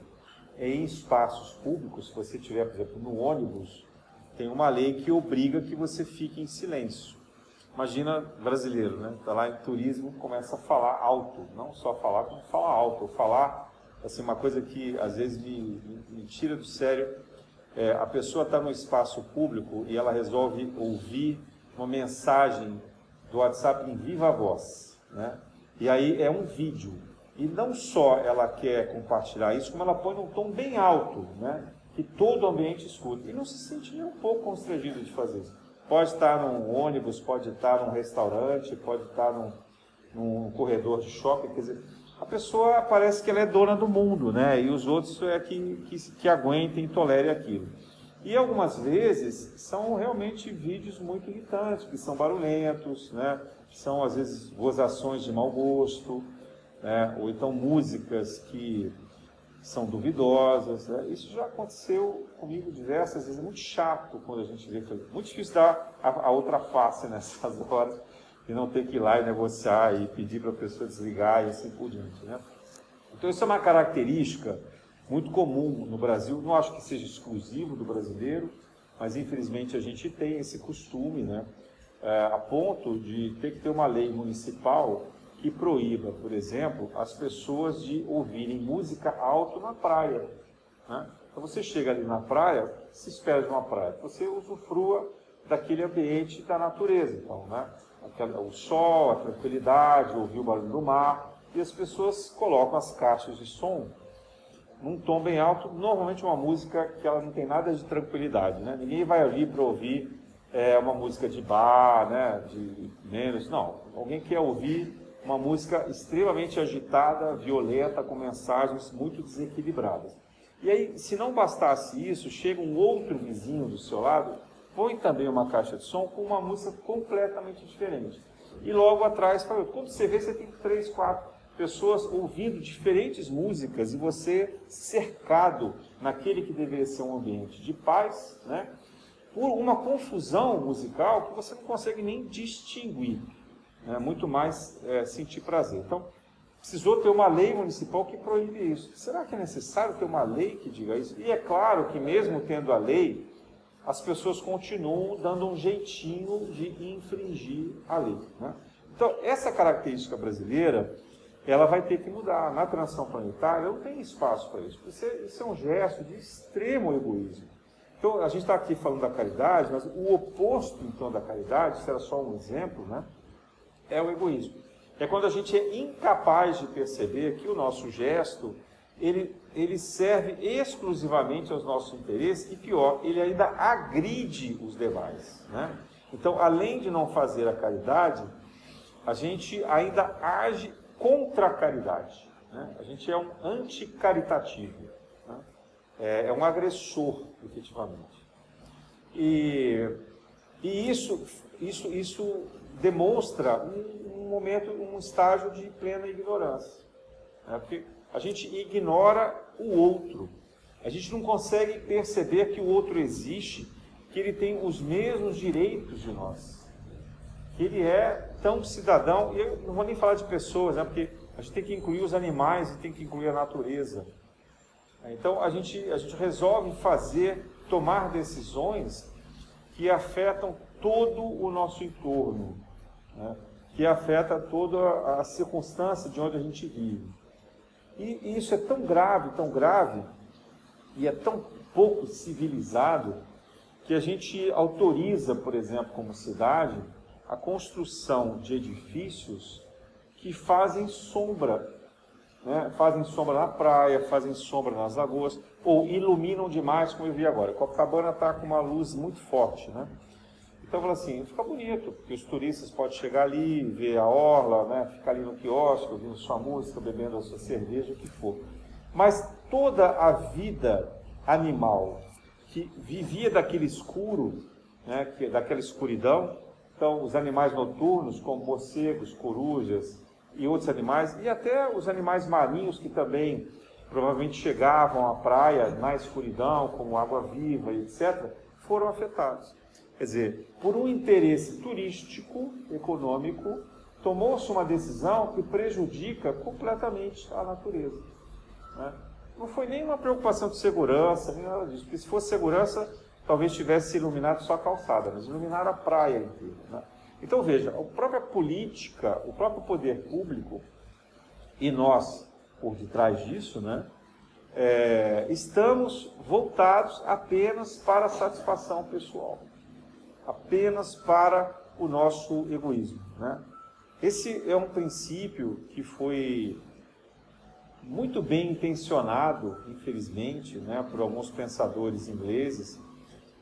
em espaços públicos, se você estiver, por exemplo, no ônibus, tem uma lei que obriga que você fique em silêncio. Imagina brasileiro, né? Está lá em turismo, começa a falar alto, não só falar, como falar alto, falar assim, uma coisa que às vezes me, me, me tira do sério. É, a pessoa está no espaço público e ela resolve ouvir uma mensagem do WhatsApp em viva voz, né? E aí é um vídeo. E não só ela quer compartilhar isso, como ela põe num tom bem alto, né? Que todo o ambiente escuta. E não se sente nem um pouco constrangido de fazer isso. Pode estar num ônibus, pode estar num restaurante, pode estar num, num corredor de shopping, quer dizer, a pessoa parece que ela é dona do mundo, né? E os outros é que, que, que aguentem e tolerem aquilo. E algumas vezes são realmente vídeos muito irritantes, que são barulhentos, né? são às vezes gozações de mau gosto, né? ou então músicas que são duvidosas. Né? Isso já aconteceu comigo diversas vezes. É muito chato quando a gente vê. Muito difícil dar a, a outra face nessas horas e não ter que ir lá e negociar e pedir para a pessoa desligar e assim por diante. Né? Então, isso é uma característica muito comum no Brasil, não acho que seja exclusivo do brasileiro, mas infelizmente a gente tem esse costume, né, é, a ponto de ter que ter uma lei municipal que proíba, por exemplo, as pessoas de ouvirem música alto na praia. Né? Então você chega ali na praia, se espera de uma praia, você usufrua daquele ambiente da natureza, então, né? o sol, a tranquilidade, ouvir o barulho do mar, e as pessoas colocam as caixas de som num tom bem alto, normalmente uma música que ela não tem nada de tranquilidade, né? Ninguém vai ali para ouvir é, uma música de bar, né? De menos, não. Alguém quer ouvir uma música extremamente agitada, violenta, com mensagens muito desequilibradas. E aí, se não bastasse isso, chega um outro vizinho do seu lado, põe também uma caixa de som com uma música completamente diferente. E logo atrás, quando você vê, você tem três, quatro pessoas ouvindo diferentes músicas e você cercado naquele que deveria ser um ambiente de paz, né? por uma confusão musical que você não consegue nem distinguir, né? muito mais é, sentir prazer. Então, precisou ter uma lei municipal que proíbe isso. Será que é necessário ter uma lei que diga isso? E é claro que, mesmo tendo a lei, as pessoas continuam dando um jeitinho de infringir a lei. Né? Então, essa característica brasileira ela vai ter que mudar. Na transição planetária não tem espaço para isso. Isso é, isso é um gesto de extremo egoísmo. Então, a gente está aqui falando da caridade, mas o oposto, então, da caridade, isso era só um exemplo, né? É o egoísmo. É quando a gente é incapaz de perceber que o nosso gesto, ele, ele serve exclusivamente aos nossos interesses e, pior, ele ainda agride os demais, né? Então, além de não fazer a caridade, a gente ainda age contra a caridade. Né? A gente é um anticaritativo. Né? É, é um agressor, efetivamente. E, e isso, isso, isso demonstra um, um, momento, um estágio de plena ignorância. Né? Porque a gente ignora o outro. A gente não consegue perceber que o outro existe, que ele tem os mesmos direitos de nós. Que ele é tão cidadão, e eu não vou nem falar de pessoas, né, porque a gente tem que incluir os animais e tem que incluir a natureza. Então a gente, a gente resolve fazer, tomar decisões que afetam todo o nosso entorno, né, que afeta toda a circunstância de onde a gente vive. E, e isso é tão grave, tão grave, e é tão pouco civilizado, que a gente autoriza, por exemplo, como cidade, a construção de edifícios que fazem sombra, né? fazem sombra na praia, fazem sombra nas lagoas, ou iluminam demais, como eu vi agora. Copacabana está com uma luz muito forte, né? Então, fala assim, fica bonito, porque os turistas podem chegar ali, ver a orla, né? ficar ali no quiosque, ouvindo sua música, bebendo a sua cerveja, o que for. Mas toda a vida animal que vivia daquele escuro, né? que, daquela escuridão, então, os animais noturnos, como morcegos, corujas e outros animais, e até os animais marinhos que também provavelmente chegavam à praia na escuridão, como água-viva etc., foram afetados. Quer dizer, por um interesse turístico, econômico, tomou-se uma decisão que prejudica completamente a natureza. Né? Não foi nem uma preocupação de segurança, nem nada disso, porque se fosse segurança, talvez tivesse iluminado só a calçada, mas iluminaram a praia inteira. Né? Então veja, a própria política, o próprio poder público e nós por detrás disso, né, é, estamos voltados apenas para a satisfação pessoal, apenas para o nosso egoísmo. Né? Esse é um princípio que foi muito bem intencionado, infelizmente, né, por alguns pensadores ingleses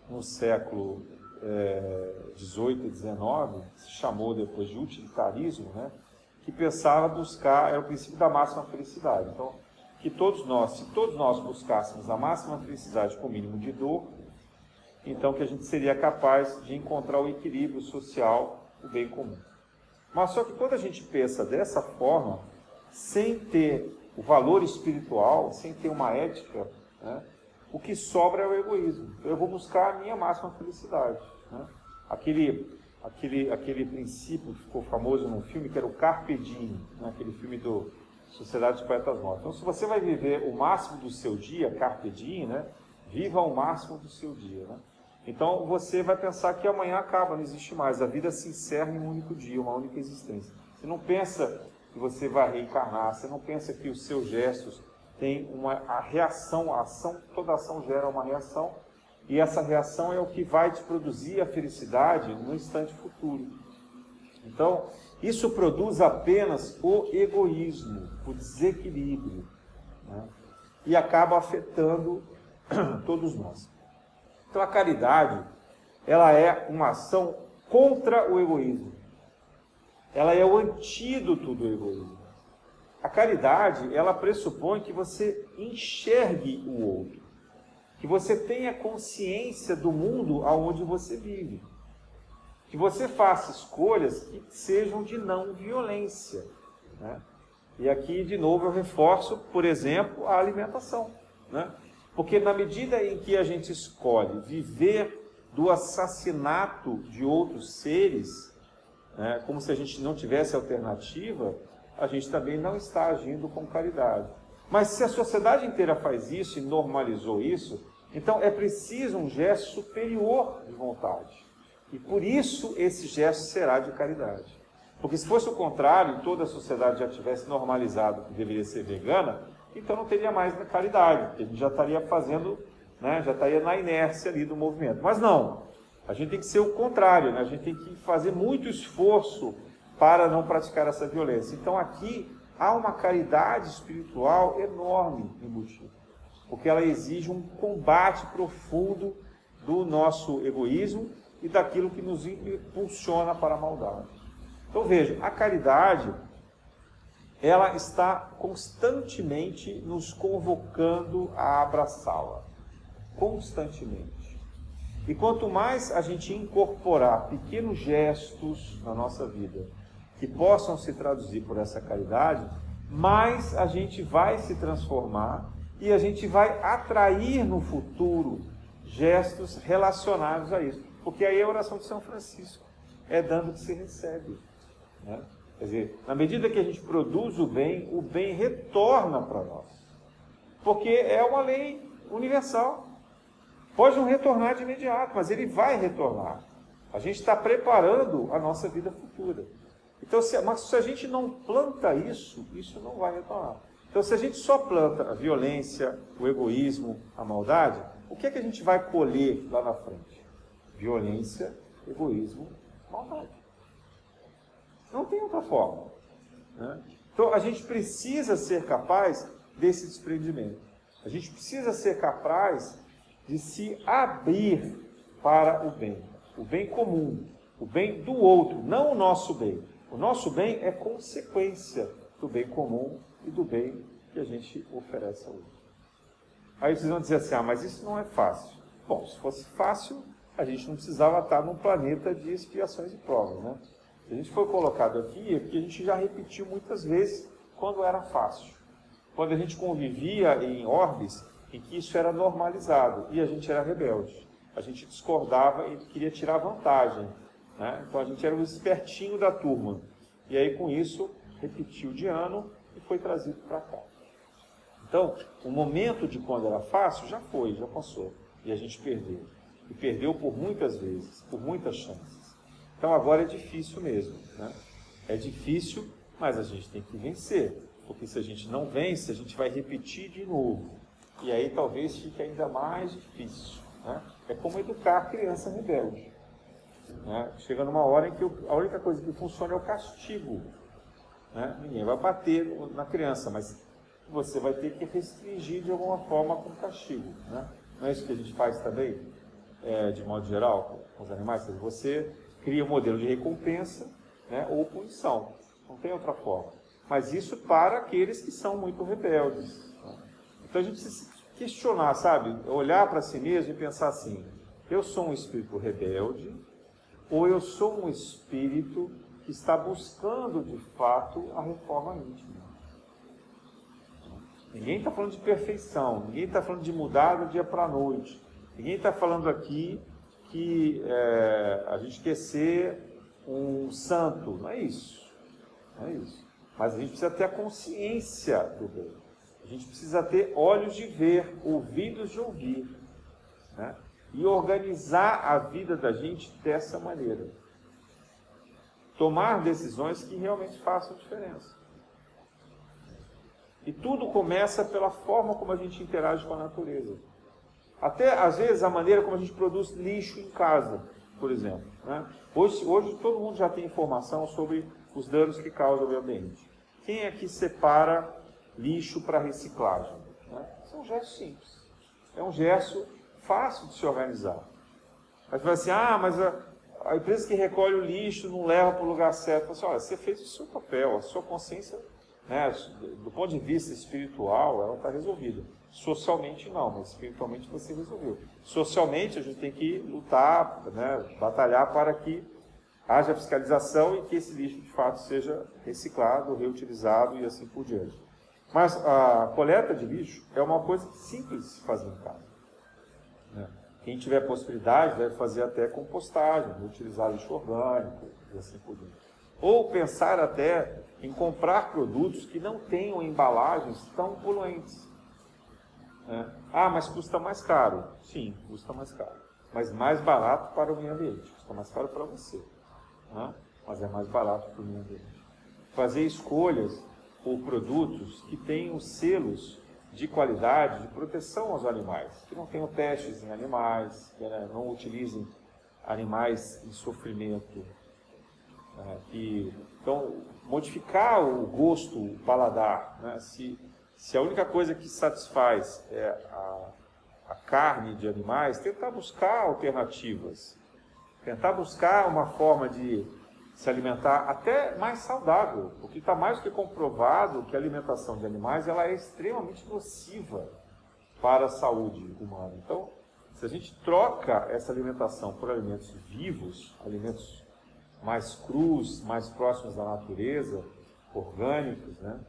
no século é, 18 e 19, se chamou depois de utilitarismo, né, que pensava buscar, é o princípio da máxima felicidade. Então, que todos nós, se todos nós buscássemos a máxima felicidade com o mínimo de dor, então que a gente seria capaz de encontrar o equilíbrio social, o bem comum. Mas só que quando a gente pensa dessa forma, sem ter o valor espiritual, sem ter uma ética, né, o que sobra é o egoísmo. Eu vou buscar a minha máxima felicidade. Né? Aquele, aquele, aquele princípio que ficou famoso no filme, que era o Carpe Diem, né? aquele filme do Sociedade dos Poetas Mortos. Então, se você vai viver o máximo do seu dia, Carpe Diem, né? viva o máximo do seu dia. Né? Então, você vai pensar que amanhã acaba, não existe mais. A vida se encerra em um único dia, uma única existência. Você não pensa que você vai reencarnar, você não pensa que os seus gestos tem uma a reação, a ação, toda ação gera uma reação, e essa reação é o que vai te produzir a felicidade no instante futuro. Então, isso produz apenas o egoísmo, o desequilíbrio, né? e acaba afetando todos nós. Então, a caridade, ela é uma ação contra o egoísmo. Ela é o antídoto do egoísmo. A caridade, ela pressupõe que você enxergue o outro, que você tenha consciência do mundo aonde você vive, que você faça escolhas que sejam de não violência. Né? E aqui, de novo, eu reforço, por exemplo, a alimentação. Né? Porque na medida em que a gente escolhe viver do assassinato de outros seres, né, como se a gente não tivesse alternativa, a gente também não está agindo com caridade. Mas se a sociedade inteira faz isso e normalizou isso, então é preciso um gesto superior de vontade. E por isso esse gesto será de caridade. Porque se fosse o contrário, toda a sociedade já tivesse normalizado que deveria ser vegana, então não teria mais caridade, porque a gente já estaria fazendo, né, já estaria na inércia ali do movimento. Mas não, a gente tem que ser o contrário, né? a gente tem que fazer muito esforço para não praticar essa violência. Então aqui há uma caridade espiritual enorme embutida, porque ela exige um combate profundo do nosso egoísmo e daquilo que nos impulsiona para a maldade. Então veja, a caridade ela está constantemente nos convocando a abraçá-la. Constantemente. E quanto mais a gente incorporar pequenos gestos na nossa vida, que possam se traduzir por essa caridade, mais a gente vai se transformar e a gente vai atrair no futuro gestos relacionados a isso. Porque aí é a oração de São Francisco é dando que se recebe. Né? Quer dizer, na medida que a gente produz o bem, o bem retorna para nós. Porque é uma lei universal. Pode não retornar de imediato, mas ele vai retornar. A gente está preparando a nossa vida futura. Então, se, mas se a gente não planta isso, isso não vai retornar. Então, se a gente só planta a violência, o egoísmo, a maldade, o que é que a gente vai colher lá na frente? Violência, egoísmo, maldade. Não tem outra forma. Né? Então, a gente precisa ser capaz desse desprendimento. A gente precisa ser capaz de se abrir para o bem, o bem comum, o bem do outro, não o nosso bem. O nosso bem é consequência do bem comum e do bem que a gente oferece ao outro. Aí vocês vão dizer assim: ah, mas isso não é fácil. Bom, se fosse fácil, a gente não precisava estar num planeta de expiações e provas, né? A gente foi colocado aqui é porque a gente já repetiu muitas vezes quando era fácil. Quando a gente convivia em orbes em que isso era normalizado e a gente era rebelde. A gente discordava e queria tirar vantagem né? Então a gente era o espertinho da turma. E aí com isso repetiu de ano e foi trazido para cá. Então, o momento de quando era fácil já foi, já passou. E a gente perdeu. E perdeu por muitas vezes, por muitas chances. Então agora é difícil mesmo. Né? É difícil, mas a gente tem que vencer. Porque se a gente não vence, a gente vai repetir de novo. E aí talvez fique ainda mais difícil. Né? É como educar a criança rebelde. Né? Chega numa hora em que a única coisa que funciona é o castigo. Né? Ninguém vai bater na criança, mas você vai ter que restringir de alguma forma com castigo. Né? Não é isso que a gente faz também? é, de modo geral, com os animais? Você cria um modelo de recompensa né, ou punição. Não tem outra forma. Mas isso para aqueles que são muito rebeldes. Então a gente precisa questionar, sabe? Olhar para si mesmo e pensar assim: eu sou um espírito rebelde ou eu sou um espírito que está buscando de fato a reforma íntima? Ninguém está falando de perfeição, ninguém está falando de mudar do dia para a noite. Ninguém está falando aqui que é, a gente quer ser um santo. Não é isso. Não é isso. Mas a gente precisa ter a consciência do bem. A gente precisa ter olhos de ver, ouvidos de ouvir. Né? E organizar a vida da gente dessa maneira. Tomar decisões que realmente façam diferença. E tudo começa pela forma como a gente interage com a natureza. Até, às vezes, a maneira como a gente produz lixo em casa, por exemplo. Né? Hoje, hoje todo mundo já tem informação sobre os danos que causa o meio ambiente. Quem aqui separa lixo para reciclagem? Né? Isso é um gesto simples. É um gesto fácil de se organizar. Mas vai assim, ah, mas a, a, empresa que recolhe o lixo não leva para o lugar certo. Assim, olha, você fez o seu papel, a sua consciência, né, do ponto de vista espiritual, ela está resolvida. Socialmente não, mas espiritualmente você resolveu. Socialmente a gente tem que lutar, né, batalhar para que haja fiscalização e que esse lixo de fato seja reciclado, reutilizado e assim por diante. Mas a coleta de lixo é uma coisa simples de fazer em casa. Quem tiver possibilidade deve fazer até compostagem, utilizar lixo orgânico e assim por diante. Ou pensar até em comprar produtos que não tenham embalagens tão poluentes. Né? Ah, mas custa mais caro. Sim, custa mais caro. Mas mais barato para o meio ambiente. Custa mais caro para você mas é mais barato para o meio ambiente. Fazer escolhas por produtos que tenham selos de qualidade, de proteção aos animais, que não tenham testes em animais, que né, não utilizem animais em sofrimento. Né, que, então, modificar o gosto, o paladar. Né, se, se a única coisa que satisfaz é a, a carne de animais, tentar buscar alternativas. Tentar buscar uma forma de se alimentar até mais saudável, porque está mais do que comprovado que a alimentação de animais ela é extremamente nociva para a saúde humana. Então, se a gente troca essa alimentação por alimentos vivos, alimentos mais crus, mais próximos da natureza, orgânicos, né?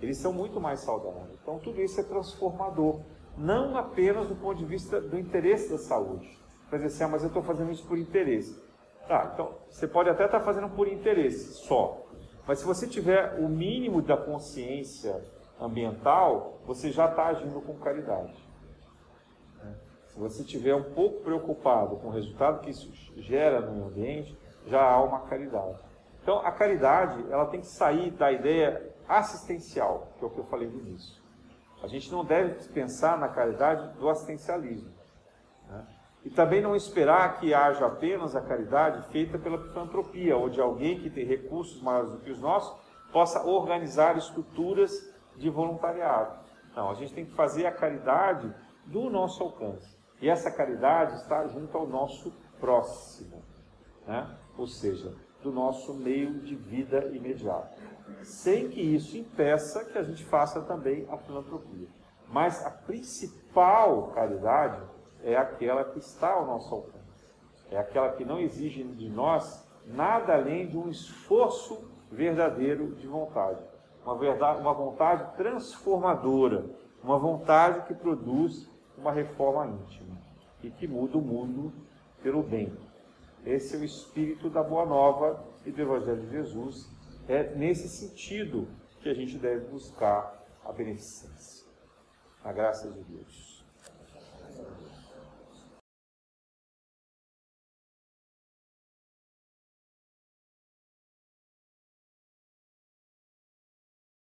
eles são muito mais saudáveis. Então, tudo isso é transformador, não apenas do ponto de vista do interesse da saúde, vai dizer assim, ah, mas eu estou fazendo isso por interesse. Tá, então você pode até estar tá fazendo por interesse só. Mas se você tiver o mínimo da consciência ambiental, você já está agindo com caridade. Né? Se você estiver um pouco preocupado com o resultado que isso gera no meio ambiente, já há uma caridade. Então, a caridade ela tem que sair da ideia assistencial, que é o que eu falei no início. A gente não deve pensar na caridade do assistencialismo. E também não esperar que haja apenas a caridade feita pela filantropia, ou de alguém que tem recursos maiores do que os nossos, possa organizar estruturas de voluntariado. Não, a gente tem que fazer a caridade do nosso alcance. E essa caridade está junto ao nosso próximo, né? ou seja, do nosso meio de vida imediato. Sem que isso impeça que a gente faça também a filantropia. Mas a principal caridade é aquela que está ao nosso alcance. É aquela que não exige de nós nada além de um esforço verdadeiro de vontade. Uma, verdade, uma vontade transformadora, uma vontade que produz uma reforma íntima e que muda o mundo pelo bem. Esse é o espírito da Boa Nova e do Evangelho de Jesus. É nesse sentido que a gente deve buscar a beneficência. A graça de Deus.